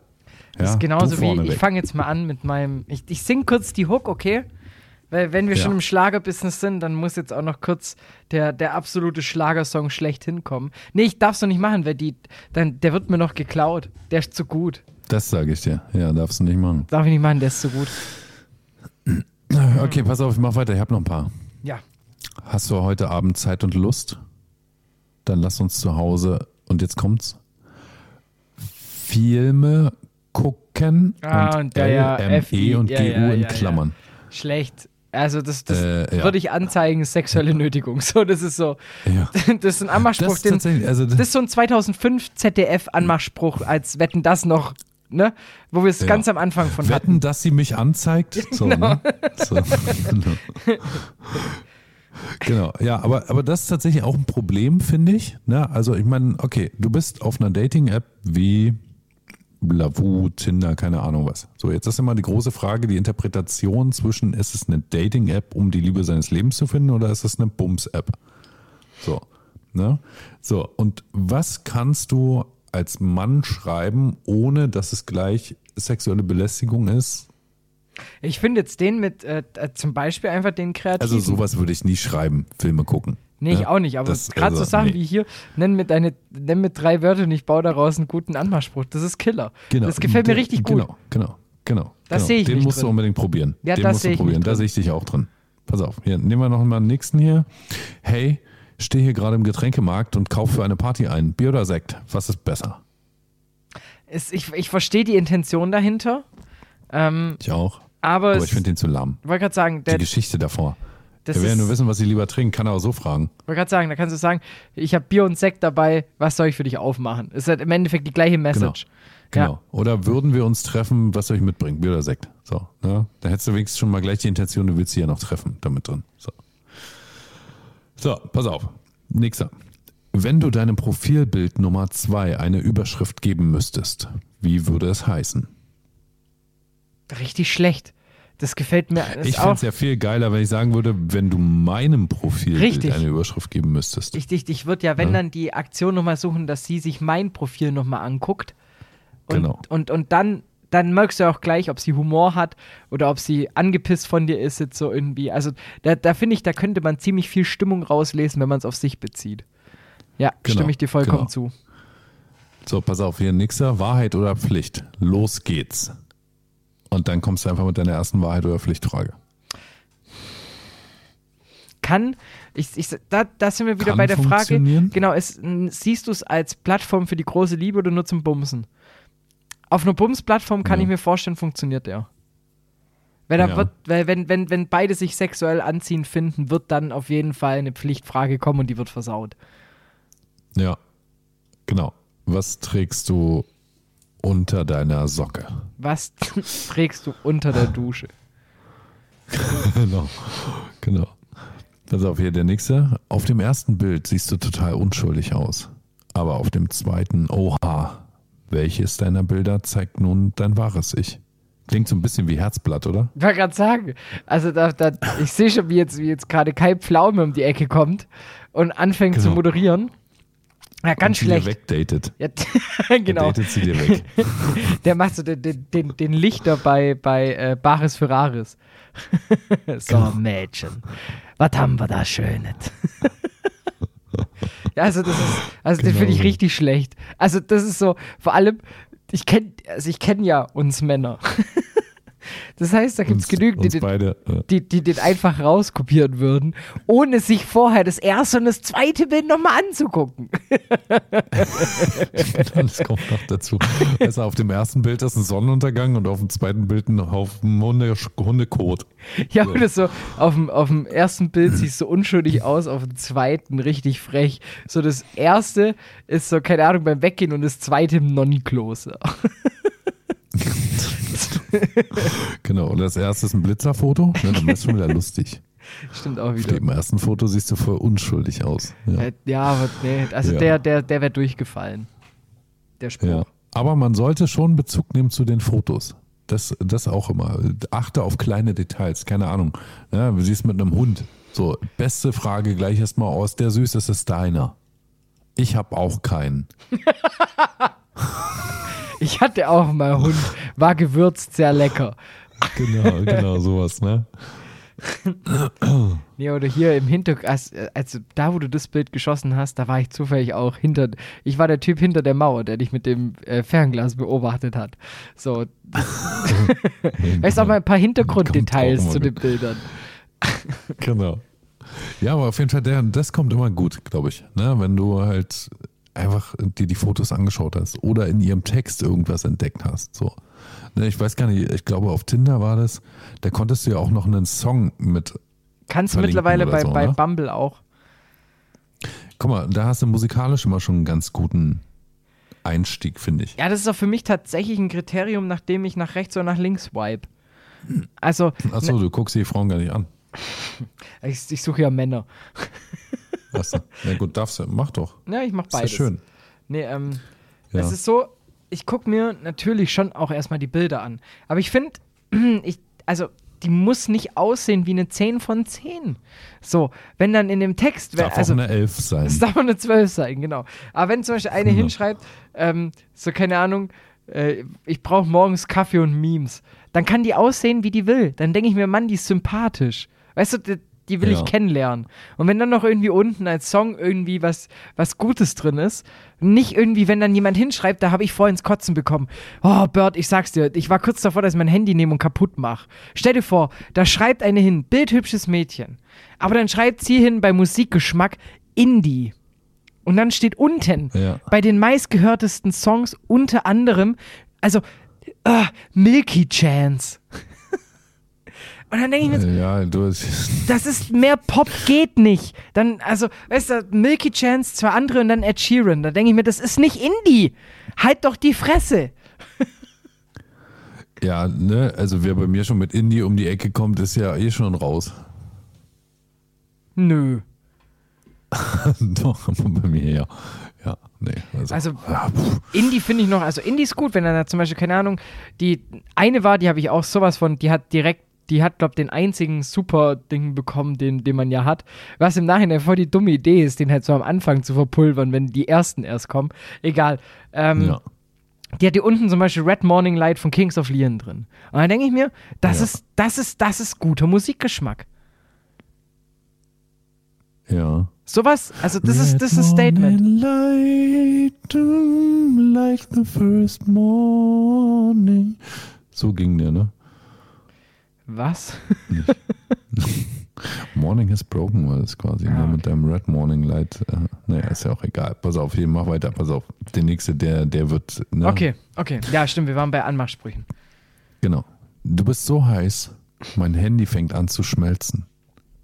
Das Ja, ist genauso wie, ich fange jetzt mal an mit meinem, ich, ich sing kurz die Hook, okay? Weil wenn wir Ja. schon im Schlagerbusiness sind, dann muss jetzt auch noch kurz der, der absolute Schlagersong schlechthin kommen. Nee, ich darf's noch nicht machen, weil die, dann, der wird mir noch geklaut. Der ist zu gut. Das sage ich dir. Ja, darfst du nicht machen. Darf ich nicht machen, der ist zu gut. Okay, pass auf, ich mach weiter. Ich habe noch ein paar. Ja. Hast du heute Abend Zeit und Lust? Dann lass uns zu Hause, und jetzt kommt's, Filme gucken Ah, und ja, ja, L, FI, M, E und ja, GU ja, in ja, Klammern. Schlecht. Also das, das Äh, ja. würde ich anzeigen, sexuelle Nötigung. [laughs] So, das ist so. Ja. [laughs] Das ist ein Anmachspruch, Das ist den, also Das ist so ein 2005 ZDF-Anmachspruch, als Wetten das noch, ne? Wo wir es Ja. ganz am Anfang von Wetten, dass sie mich anzeigt? [laughs] So, Genau. ne? so. [laughs] Genau, ja, aber, aber das ist tatsächlich auch ein Problem, finde ich. Ne? Also ich meine, okay, du bist auf einer Dating-App wie Lavu, Tinder, keine Ahnung was. So, jetzt ist immer die große Frage, die Interpretation zwischen, ist es eine Dating-App, um die Liebe seines Lebens zu finden, oder ist es eine Bums-App? So, ne? So, und was kannst du als Mann schreiben, ohne dass es gleich sexuelle Belästigung ist? Ich finde jetzt den mit, äh, äh, zum Beispiel einfach den kreativen. Also sowas würde ich nie schreiben, Filme gucken. Nee, ich Ja, auch nicht, aber gerade also, so Sachen nee. wie hier, nenn mir, deine, nenn mir drei Wörter und ich baue daraus einen guten Anmachspruch. Das ist Killer. Genau. Das gefällt mir richtig gut. Genau, genau, genau. Das genau. sehe ich Den mich musst drin. du unbedingt probieren. Ja, Den das musst du probieren. Da sehe ich dich auch drin. Pass auf, hier nehmen wir noch mal den nächsten hier. Hey, stehe hier gerade im Getränkemarkt und kaufe für eine Party ein. Bier oder Sekt? Was ist besser? Es, ich ich verstehe die Intention dahinter, ähm, Ich auch. aber, Aber ich finde den zu lahm. ich wollte gerade sagen, Die der, Geschichte davor. das Er will ja nur wissen, was sie lieber trinken, kann er auch so fragen. wollte gerade sagen, da kannst du sagen, ich habe Bier und Sekt dabei, was soll ich für dich aufmachen? Ist halt im Endeffekt die gleiche Message. Genau. Oder würden wir uns treffen, was soll ich mitbringen? Bier oder Sekt? So, ne? Da hättest du wenigstens schon mal gleich die Intention, du willst sie ja noch treffen, damit drin. So. So, pass auf. Nächster. Wenn du deinem Profilbild Nummer zwei eine Überschrift geben müsstest, wie würde es heißen? Richtig schlecht. Das gefällt mir das ich fände es ja viel geiler, wenn ich sagen würde, wenn du meinem Profilbild Richtig. eine Überschrift geben müsstest. Ich, ich, ich würde ja, wenn Ja. dann die Aktion nochmal suchen, dass sie sich mein Profil nochmal anguckt. Und, Genau. und, und dann, dann merkst du auch gleich, ob sie Humor hat oder ob sie angepisst von dir ist, jetzt so irgendwie. Also da, da finde ich, da könnte man ziemlich viel Stimmung rauslesen, wenn man es auf sich bezieht. Ja, Genau, stimme ich dir vollkommen genau. zu. So, pass auf, hier nächster. Wahrheit oder Pflicht? Los geht's. Und dann kommst du einfach mit deiner ersten Wahrheit oder Pflichtfrage. Kann, ich, ich, da, da sind wir wieder Kann bei der Frage, genau, es, siehst du es als Plattform für die große Liebe oder nur zum Bumsen? Auf einer Bums-Plattform kann Ja. ich mir vorstellen, funktioniert der. Weil Ja. wird, weil wenn, wenn, wenn beide sich sexuell anziehen finden, wird dann auf jeden Fall eine Pflichtfrage kommen und die wird versaut. Ja, genau. Was trägst du unter deiner Socke? Was [laughs] trägst du unter der Dusche? [laughs] genau. Genau. Pass auf, hier der nächste. Auf dem ersten Bild siehst du total unschuldig aus. Aber auf dem zweiten, oha, welches deiner Bilder zeigt nun dein wahres Ich? Klingt so ein bisschen wie Herzblatt, oder? Ich wollte gerade sagen, also da, da, ich sehe schon, wie jetzt, wie jetzt gerade Kai Pflaume um die Ecke kommt und anfängt zu Genau. moderieren. Ja, ganz Und schlecht. wegdatet. Ja, [laughs] genau. Datet sie dir weg. [laughs] Der macht so den, den, den, Lichter bei, bei äh, Baris Ferraris. [laughs] so, Genau. Mädchen, was haben wir da Schönes? Ja, also das ist, also den Genau finde ich so. richtig schlecht. Also das ist so, vor allem, ich kenne, also ich kenne ja uns Männer. [laughs] das heißt, da gibt es genügend, die beide. äh, die, die den einfach rauskopieren würden, ohne sich vorher das erste und das zweite Bild nochmal anzugucken. [laughs] Das kommt noch dazu. Also auf dem ersten Bild ist ein Sonnenuntergang und auf dem zweiten Bild ein Haufen Hunde, Hundekot. Ja, So. und das so, auf dem, auf dem ersten Bild siehst du unschuldig aus, auf dem zweiten richtig frech. So, das erste ist so, keine Ahnung, beim Weggehen und das zweite im Nonnikloster. [laughs] [laughs] Genau. Und das erste ist ein Blitzerfoto. Ne, dann ist schon wieder lustig. [laughs] Stimmt auch wieder. dem ersten Foto siehst du voll unschuldig aus. Ja. Äh, Ja, aber nee, also Ja. der, der, der wäre durchgefallen. Der Spruch. ja. Aber man sollte schon Bezug nehmen zu den Fotos. Das, das auch immer. Achte auf kleine Details. Keine Ahnung. Ja, du siehst mit einem Hund. So, beste Frage gleich erstmal aus. Der süß ist deiner. Ich habe auch keinen. [laughs] [laughs] Ich hatte auch mal Hund, war gewürzt, sehr lecker. Genau, genau, sowas, ne? [coughs] Nee, oder hier im Hintergrund, als, also da, wo du das Bild geschossen hast, da war ich zufällig auch hinter, ich war der Typ hinter der Mauer, der dich mit dem äh, Fernglas beobachtet hat. So, [coughs] weißt auch mal ein paar Hintergrunddetails zu den Bildern. Genau. Ja, aber auf jeden Fall, der, das kommt immer gut, glaube ich. Ne? Wenn du halt einfach dir die Fotos angeschaut hast oder in ihrem Text irgendwas entdeckt hast. So. Ne, ich weiß gar nicht, ich glaube auf Tinder war das, da konntest du ja auch noch einen Song mit. Kannst du mittlerweile bei, so, bei ne? Bumble auch. Guck mal, da hast du musikalisch immer schon einen ganz guten Einstieg, finde ich. Ja, das ist auch für mich tatsächlich ein Kriterium, nachdem ich nach rechts oder nach links swipe. Also, Achso, du guckst die Frauen gar nicht an. [laughs] Ich, ich suche ja Männer. [laughs] Achso. Ja gut, darfst du. Mach doch. Ja, ich mach Ist ja beides. schön. Nee, ähm, Ja. es ist so, ich gucke mir natürlich schon auch erstmal die Bilder an. Aber ich finde, [clears throat] ich, also, die muss nicht aussehen wie eine 10 von 10. So, wenn dann in dem Text, wenn, Darf also, auch eine Elf sein. es darf auch eine 12 sein, genau. Aber wenn zum Beispiel eine Ja. hinschreibt, ähm, so keine Ahnung, äh, ich brauche morgens Kaffee und Memes, dann kann die aussehen, wie die will. Dann denke ich mir, Mann, die ist sympathisch. Weißt du, die, will Ja. ich kennenlernen. Und wenn dann noch irgendwie unten als Song irgendwie was, was Gutes drin ist, nicht irgendwie, wenn dann jemand hinschreibt, da habe ich vorhin ins Kotzen bekommen. Oh, Bert, ich sag's dir, ich war kurz davor, dass ich mein Handy nehme und kaputt mache. Stell dir vor, da schreibt eine hin, bildhübsches Mädchen. Aber dann schreibt sie hin bei Musikgeschmack Indie. Und dann steht unten Ja. bei den meistgehörtesten Songs unter anderem, also äh, Milky Chance. Und dann denke ich mir, so, Ja, du. das ist mehr Pop geht nicht. Dann, also, weißt du, Milky Chance, zwei andere und dann Ed Sheeran. Da denke ich mir, das ist nicht Indie. Halt doch die Fresse. [laughs] Ja, ne, also wer bei mir schon mit Indie um die Ecke kommt, ist ja eh schon raus. Nö. [laughs] Doch, bei mir ja. Ja, nee. Also, Also, ja, pff, Indie finde ich noch, also Indie ist gut, wenn dann da zum Beispiel, keine Ahnung, die eine war, die habe ich auch sowas von, die hat direkt, die hat, glaube den einzigen Super-Ding bekommen, den, den man ja hat. Was im Nachhinein voll die dumme Idee ist, den halt so am Anfang zu verpulvern, wenn die ersten erst kommen. Egal. Ähm, ja. Die hat hier unten zum Beispiel Red Morning Light von Kings of Leon drin. Und dann denke ich mir, das Ja. ist, das ist, das ist guter Musikgeschmack. Ja. Sowas, also das ist, das ist ein Statement. Light, mm, like the first morning. So ging der, ne? Was? [laughs] Morning has broken war das quasi, Ah, okay. Mit deinem Red Morning Light. Äh, naja, ist ja auch egal. Pass auf, hier, mach weiter, pass auf. Der nächste, der, der wird. Ne? Okay, okay. Ja, stimmt, wir waren bei Anmachsprüchen. Genau. Du bist so heiß, mein Handy fängt an zu schmelzen.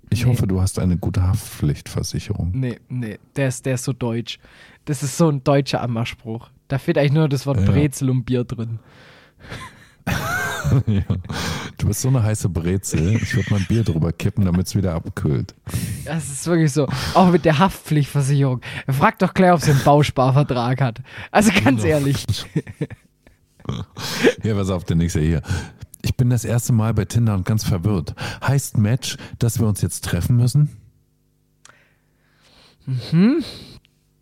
Ich Nee. hoffe, du hast eine gute Haftpflichtversicherung. Nee, nee, der ist, der ist so deutsch. Das ist so ein deutscher Anmachspruch. Da fehlt eigentlich nur das Wort Ja. Brezel und Bier drin. [laughs] ja. Du bist so eine heiße Brezel. Ich würde mein Bier drüber kippen, damit es wieder abkühlt. Das ist wirklich so. Auch mit der Haftpflichtversicherung. Frag doch gleich, ob sie einen Bausparvertrag hat. Also ganz Genau. ehrlich. [laughs] Hier, pass auf, der nächste hier. Ich bin das erste Mal bei Tinder und ganz verwirrt. Heißt Match, dass wir uns jetzt treffen müssen?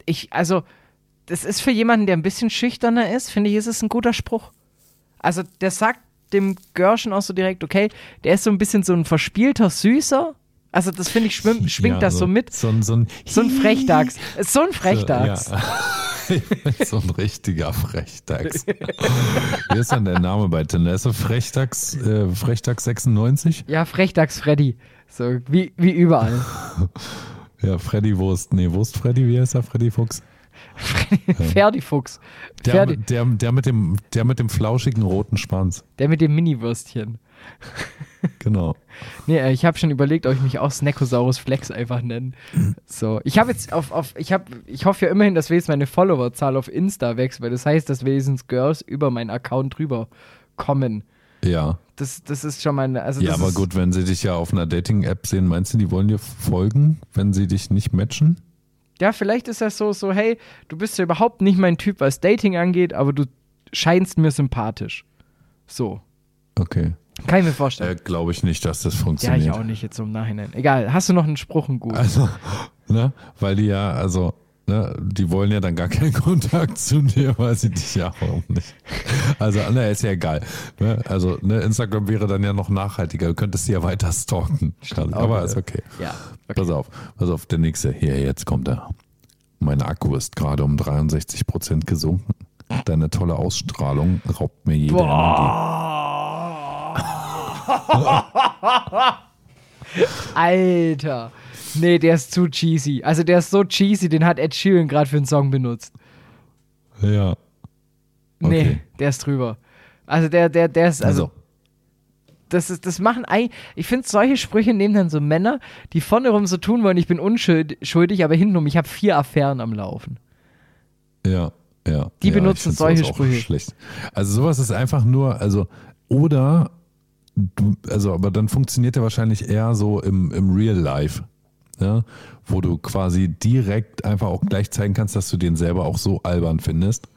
Ich, also, das ist für jemanden, der ein bisschen schüchterner ist, finde ich, ist es ein guter Spruch. Also, der sagt dem Görschen auch so direkt, okay, der ist so ein bisschen so ein verspielter Süßer. Also, das finde ich, schwimm, schwingt Ja, das so mit. So, ein- so ein, So ein Frechdachs. So ein Frechdachs. Ja. [laughs] so ein richtiger Frechdachs. Wie ist denn der Name bei Tinder? Ist er Frechdachs, äh, Frechdachs 96? Ja, Frechdachs Freddy. So, wie, wie überall. [laughs] Ja, Freddy Wurst. Nee, Wurst Freddy, wie heißt er? Freddy Fuchs? Ferdi-Fuchs. Der, Ferdi, der, der, mit dem, der mit dem flauschigen roten Schwanz. der mit dem Mini-Würstchen. [laughs] Genau. Nee, äh, ich habe schon überlegt, ob ich mich auch Snackosaurus Flex einfach nenne. So, ich habe jetzt auf, auf ich habe, ich hoffe ja immerhin, dass wenigstens meine Followerzahl auf Insta wächst, weil das heißt, dass wenigstens Girls über meinen Account drüber kommen. Ja. Das, das ist schon meine, also Ja, aber gut, wenn sie dich ja auf einer Dating-App sehen, meinst du, die wollen dir folgen, wenn sie dich nicht matchen? Ja, vielleicht ist das so, so, hey, du bist ja überhaupt nicht mein Typ, was Dating angeht, aber du scheinst mir sympathisch. So. Okay. Kann ich mir vorstellen. Äh, Glaube ich nicht, dass das ja, funktioniert. ich auch nicht jetzt im Nachhinein. Egal, hast du noch einen Spruch, einen gut? Also, [laughs] ne, weil die ja, also, ne, die wollen ja dann gar keinen [laughs] Kontakt zu dir, weil sie dich ja auch nicht. Also, ne, ist ja egal. Ne? Also, ne, Instagram wäre dann ja noch nachhaltiger. Du könntest sie ja weiter stalken. auch Aber ist okay. Ja. Okay. Pass auf, pass auf, der nächste. Hier, jetzt kommt er. Mein Akku ist gerade um 63 Prozent gesunken. Deine tolle Ausstrahlung raubt mir jede Energie. [laughs] Alter. Nee, der ist zu cheesy. Also der ist so cheesy, den hat Ed Sheeran gerade für einen Song benutzt. Ja. Nee, Okay. der ist drüber. Also der, der, der ist, also, Also, das ist, das machen. Ich finde, solche Sprüche nehmen dann so Männer, die vorne rum so tun wollen, ich bin unschuldig, aber hintenrum, ich habe vier Affären am Laufen. Ja, ja. Die ja, benutzen solche Sprüche. Schlecht. Also sowas ist einfach nur, also, oder du, also, aber dann funktioniert der wahrscheinlich eher so im, im Real Life. Ja, wo du quasi direkt einfach auch gleich zeigen kannst, dass du den selber auch so albern findest.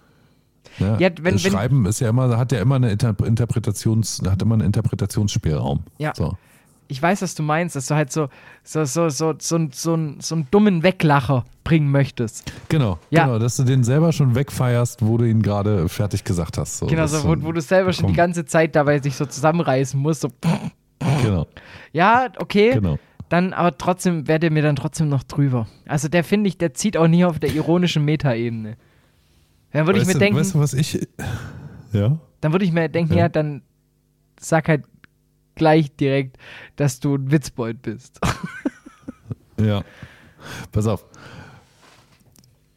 Ja, Ja, wenn- das wenn- Schreiben ist ja immer, hat ja immer eine Inter Interpretations, hat immer einen Interpretationsspielraum. Ja. So. Ich weiß, was du meinst, dass du halt so, so, so, so, so, so, so, einen- so einen dummen Weglacher bringen möchtest. Genau, Ja. genau, dass du den selber schon wegfeierst, wo du ihn gerade fertig gesagt hast. So, Genau, so, wo, wo du selber schon die ganze Zeit dabei sich so zusammenreißen musst. So, Genau, ja, okay. genau. Dann, aber trotzdem wäre der mir dann trotzdem noch drüber. Also der finde ich, der zieht auch nie auf der ironischen Metaebene. Dann würde ich mir du, denken, Weißt du, was ich. Ja? dann würde ich mir denken, ja. Ja. dann sag halt gleich direkt, dass du ein Witzbold bist. [laughs] Ja. Pass auf.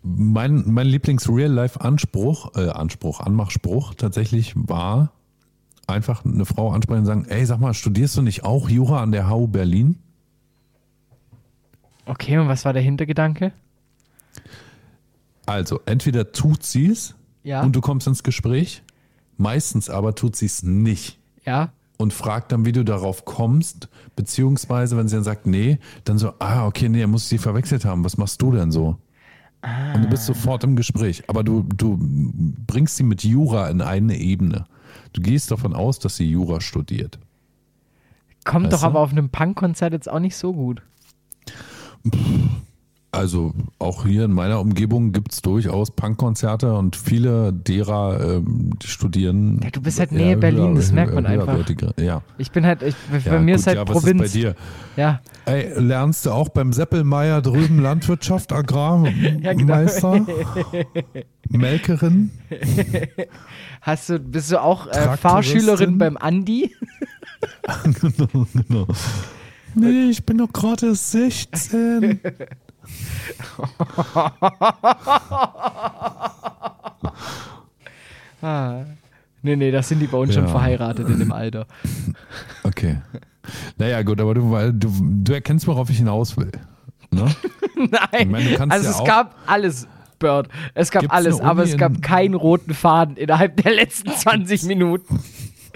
Mein, mein Lieblings-Real-Life-Anspruch, äh, Anspruch, Anmachspruch tatsächlich war einfach eine Frau ansprechen und sagen, ey, sag mal, studierst du nicht auch Jura an der HU Berlin? Okay, und was war der Hintergedanke? Also, entweder tut sie es Ja. und du kommst ins Gespräch, meistens aber tut sie es nicht. Ja. und fragt dann, wie du darauf kommst, beziehungsweise wenn sie dann sagt, nee, dann so, ah, okay, nee, muss ich sie verwechselt haben, was machst du denn so? Und du bist sofort im Gespräch, aber du, du bringst sie mit Jura in eine Ebene. Du gehst davon aus, dass sie Jura studiert. Kommt Weißt doch du? aber auf einem Punkkonzert jetzt auch nicht so gut. Also auch hier in meiner Umgebung gibt es durchaus Punkkonzerte und viele derer, ähm, die studieren. Ja, du bist halt Nähe Berlin, das merkt man einfach. Ja. Ich bin halt, ich, bei ja, mir gut, ist halt ja, Provinz. Was ist bei dir? Ja, Ey, lernst du auch beim Seppelmeier drüben Landwirtschaft, Agrarmeister, [laughs] genau. Melkerin? Hast du, bist du auch äh? Fahrschülerin beim Andi? [laughs] genau, genau. Nee, ich bin doch gerade 16. [laughs] Ah. Nee, nee, das sind die bei uns schon Ja. verheiratet in dem Alter. [laughs] Okay. Naja, gut, aber du, weil du, du erkennst, worauf ich hinaus will. Ne? [laughs] Nein, meine, also ja es gab alles, Bird. Es gab Gibt's alles, aber es gab in- keinen roten Faden innerhalb der letzten 20 Minuten.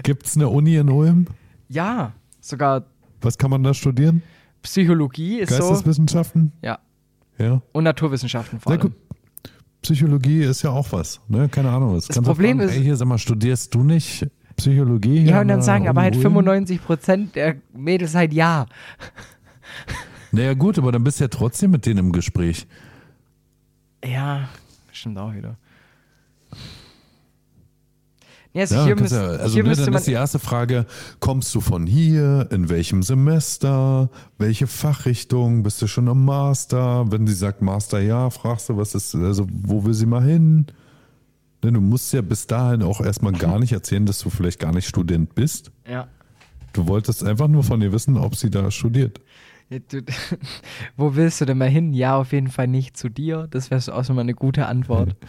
Gibt es eine Uni in Ulm? Ja, sogar Was kann man da studieren? Psychologie ist so. Geisteswissenschaften? Ja, Ja. und Naturwissenschaften vor Sehr allem. gut. Psychologie ist ja auch was, ne? Keine Ahnung. Das, du Problem fragen, ist- ey, hier, sag mal, studierst du nicht Psychologie? hier Ja, und an dann sagen aber halt Ulm? 95 Prozent der Mädels halt ja. [laughs] Naja, gut, aber dann bist du ja trotzdem mit denen im Gespräch. Ja, stimmt auch wieder. Nee, also Ja, hier, müsst, ja, also hier ne, müsste dann ist die erste Frage, kommst du von hier, in welchem Semester, welche Fachrichtung, bist du schon am Master? Wenn sie sagt Master ja, fragst du, was ist, also wo will sie mal hin? Ne, du musst ja bis dahin auch erstmal gar nicht erzählen, dass du vielleicht gar nicht Student bist. ja. Du wolltest einfach nur von ihr wissen, ob sie da studiert. Ja, du, [laughs] wo willst du denn mal hin? Ja, auf jeden Fall nicht zu dir. Das wäre auch schon mal eine gute Antwort. [laughs]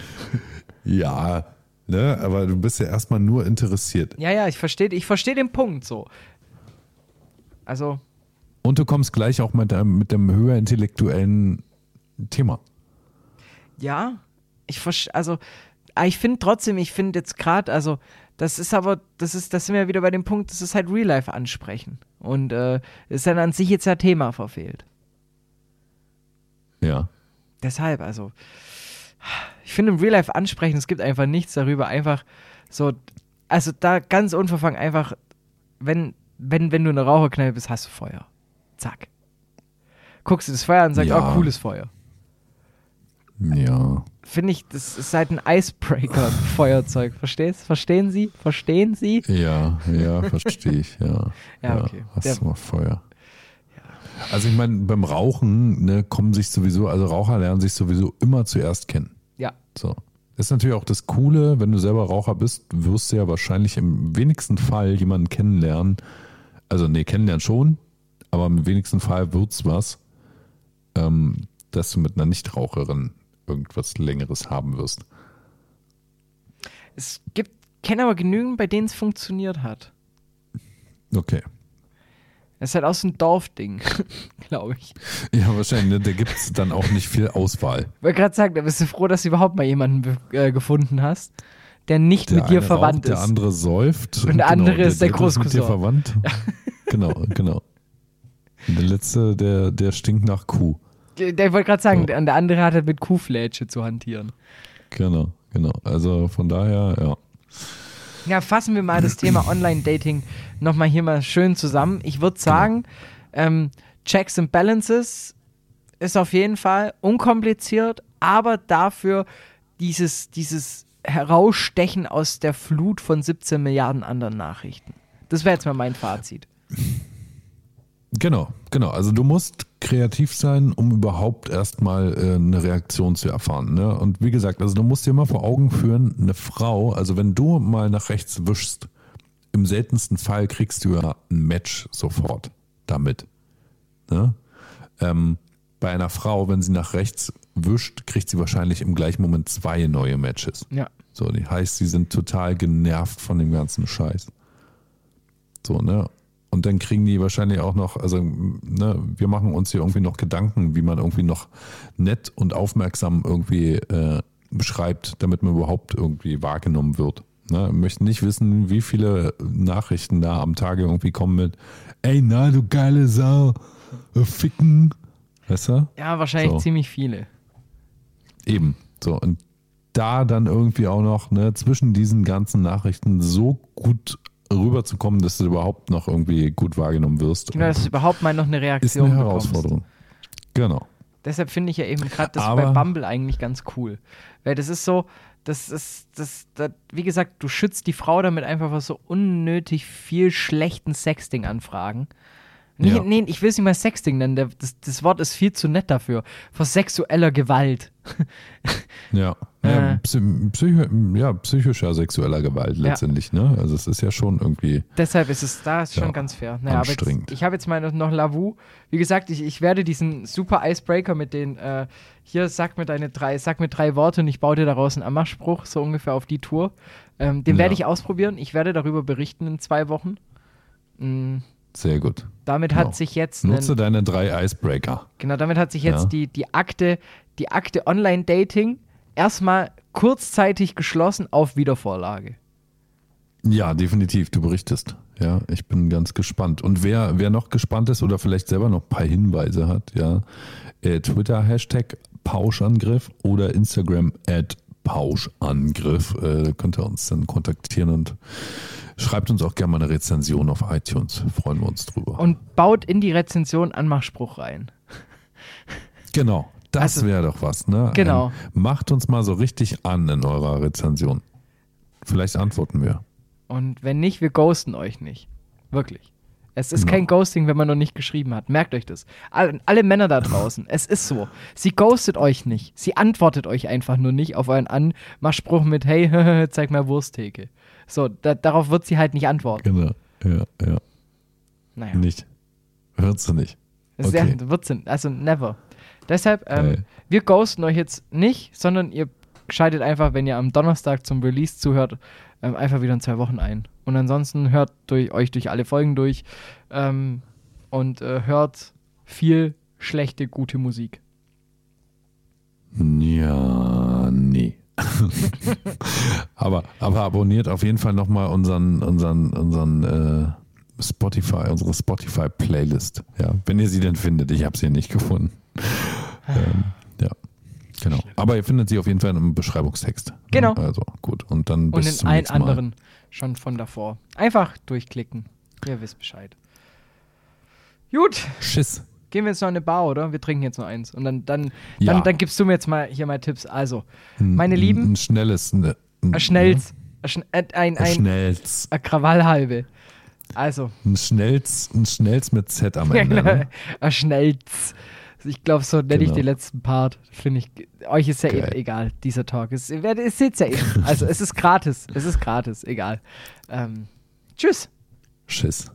Ja, ne, aber du bist ja erstmal nur interessiert. ja, ja, ich verstehe ich versteh den Punkt so. Also, Und du kommst gleich auch mit einem, mit dem höher intellektuellen Thema. ja, ich verstehe, also, ah, ich finde trotzdem, ich finde jetzt gerade, also, das ist aber, das ist, das sind wir wieder bei dem Punkt, das ist halt Real Life ansprechen. Und äh, ist dann an sich jetzt ja Thema verfehlt. Ja. Deshalb, also, ich finde im Real Life ansprechen, es gibt einfach nichts darüber, einfach so, also da ganz unverfangen, einfach, wenn, wenn, wenn du eine Raucherkneipe bist, hast du Feuer. Zack. Guckst du das Feuer an und sagst, Ja. oh, cooles Feuer. Ja. Finde ich, das ist halt ein Icebreaker, Feuerzeug. Verstehst? Verstehen Sie? Verstehen Sie? Ja, ja, verstehe ich, [laughs] ja. Ja, okay. Hast Der- du mal Feuer. Also ich meine, beim Rauchen ne, kommen sich sowieso, also Raucher lernen sich sowieso immer zuerst kennen. So. Das ist natürlich auch das Coole, wenn du selber Raucher bist, wirst du ja wahrscheinlich im wenigsten Fall jemanden kennenlernen. Also nee, kennenlernen schon, aber im wenigsten Fall wird's was, ähm, dass du mit einer Nichtraucherin irgendwas Längeres haben wirst. Es gibt, kenne aber genügend, bei denen es funktioniert hat. Okay. Es ist halt auch so ein Dorfding, [laughs] glaube ich. Ja, wahrscheinlich. Ne? Da gibt's dann auch nicht viel Auswahl. Ich wollte gerade sagen, da bist du froh, dass du überhaupt mal jemanden äh, gefunden hast, der nicht Der mit dir verwandt raucht, Der ist. andere säuft. Und der andere ist der dritte mit dir Großcousin. verwandt. [laughs] genau, genau. Und der letzte, der, der stinkt nach Kuh. Der, der wollte gerade sagen, So. der, und der andere hat halt mit Kuhflätsche zu hantieren. Genau, genau. Also von daher, ja. Ja, fassen wir mal das Thema [clears throat] Online-Dating nochmal hier mal schön zusammen. Ich würde sagen, ähm, Checks and Balances ist auf jeden Fall unkompliziert, aber dafür dieses, dieses Herausstechen aus der Flut von 17 Milliarden anderen Nachrichten. Das wäre jetzt mal mein Fazit. [clears throat] Genau, genau. Also du musst kreativ sein, um überhaupt erstmal äh, eine Reaktion zu erfahren. Ne? Und wie gesagt, also du musst dir mal vor Augen führen, eine Frau, also wenn du mal nach rechts wischst, im seltensten Fall kriegst du ja ein Match sofort damit. Ne? Ähm, bei einer Frau, wenn sie nach rechts wischt, kriegt sie wahrscheinlich im gleichen Moment zwei neue Matches. Ja. So, die heißt, sie sind total genervt von dem ganzen Scheiß. So, ne? Und dann kriegen die wahrscheinlich auch noch, also, ne, wir machen uns hier irgendwie noch Gedanken, wie man irgendwie noch nett und aufmerksam irgendwie äh, beschreibt, damit man überhaupt irgendwie wahrgenommen wird. Ne? Wir möchten nicht wissen, wie viele Nachrichten da am Tage irgendwie kommen mit, ey, na, du geile Sau, ficken. Weißt du? Ja, wahrscheinlich So. ziemlich viele. Eben. So, und da dann irgendwie auch noch ne, zwischen diesen ganzen Nachrichten so gut rüberzukommen, dass du überhaupt noch irgendwie gut wahrgenommen wirst, Genau, dass du überhaupt mal noch eine ist Reaktion eine bekommst. Herausforderung. Genau. Deshalb finde ich ja eben gerade das Aber- bei Bumble eigentlich ganz cool. Weil das ist so, das ist, das, das, wie gesagt, du schützt die Frau damit einfach vor so unnötig viel schlechten Sexting-Anfragen. Nee, Ja. nee, ich will es nicht mal Sexting nennen, der, das, das Wort ist viel zu nett dafür. Vor sexueller Gewalt. Ja. [laughs] Äh. Ja, psy psycho ja, psychischer sexueller Gewalt letztendlich, ne? Also es ist ja schon irgendwie. Deshalb ist es da ist schon Ja, ganz fair. Naja, anstrengend. jetzt, ich habe jetzt mal noch- Lavu. Wie gesagt, ich, ich werde diesen super Icebreaker mit den, äh, hier sag mir deine drei, sag mir drei Worte und ich baue dir daraus einen Ammerspruch, so ungefähr auf die Tour. Ähm, den Ja. werde ich ausprobieren. Ich werde darüber berichten in zwei Wochen. Mm, Sehr gut. damit Genau. hat sich jetzt Nutze einen, deine drei Icebreaker. genau, damit hat sich jetzt Ja. die, die Akte, die Akte Online-Dating erstmal kurzzeitig geschlossen auf Wiedervorlage. Ja, definitiv, du berichtest. Ja, ich bin ganz gespannt. Und wer, wer noch gespannt ist oder vielleicht selber noch ein paar Hinweise hat, ja, äh, Twitter Hashtag Pauschangriff oder Instagram at Pauschangriff, äh, könnt ihr uns dann kontaktieren und schreibt uns auch gerne mal eine Rezension auf iTunes. Freuen wir uns drüber. Und baut in die Rezension Anmachspruch rein. genau, das Also- wäre doch was, ne? Genau. Ähm, macht uns mal so richtig an in eurer Rezension. Vielleicht antworten wir. Und wenn nicht, wir ghosten euch nicht. Wirklich. Es ist Genau. kein Ghosting, wenn man noch nicht geschrieben hat. Merkt euch das. Alle, alle Männer da draußen, es ist so. Sie ghostet euch nicht. Sie antwortet euch einfach nur nicht auf euren Anmachspruch mit Hey, [laughs] zeig mal Wursttheke. So, da, darauf wird sie halt nicht antworten. Genau. Ja, ja. Naja. Nicht. Hörst du nicht. Okay. ja, wird sie, also never. Deshalb, ähm, wir ghosten euch jetzt nicht, sondern ihr schaltet einfach, wenn ihr am Donnerstag zum Release zuhört, ähm, einfach wieder in zwei Wochen ein. Und ansonsten hört durch, euch durch alle Folgen durch ähm, und äh, hört viel schlechte, gute Musik. Ja, nee. [laughs] aber, aber abonniert auf jeden Fall nochmal unseren, unseren, unseren äh, Spotify, unsere Spotify-Playlist. Ja, wenn ihr sie denn findet. Ich habe sie nicht gefunden. ähm, ja, genau. Aber ihr findet sie auf jeden Fall im Beschreibungstext. Genau. Also gut. Und dann Und bis in zum allen anderen schon von davor. Einfach durchklicken. Ihr wisst Bescheid. Gut, Schiss. Gehen wir jetzt noch in eine Bar, oder? Wir trinken jetzt noch eins. Und dann, dann, Ja. dann, dann gibst du mir jetzt mal hier mal Tipps. Also, meine Ein- Lieben, Ein schnelles. Ein, ein schnellst, ein, schn- äh, ein, Ein ein, schnellst. ein Krawallhalbe. Also, Ein schnellst, ein schnellst mit Z am [laughs] Ende. ne? ein schnellst. Ich glaube, so nenne ich Genau. den letzten Part. Finde ich, euch ist ja eh Geil. egal, dieser Talk. Es, ihr werdet- es seht ja eh. Also, es ist gratis. Es ist gratis, egal. Ähm, tschüss. Schiss.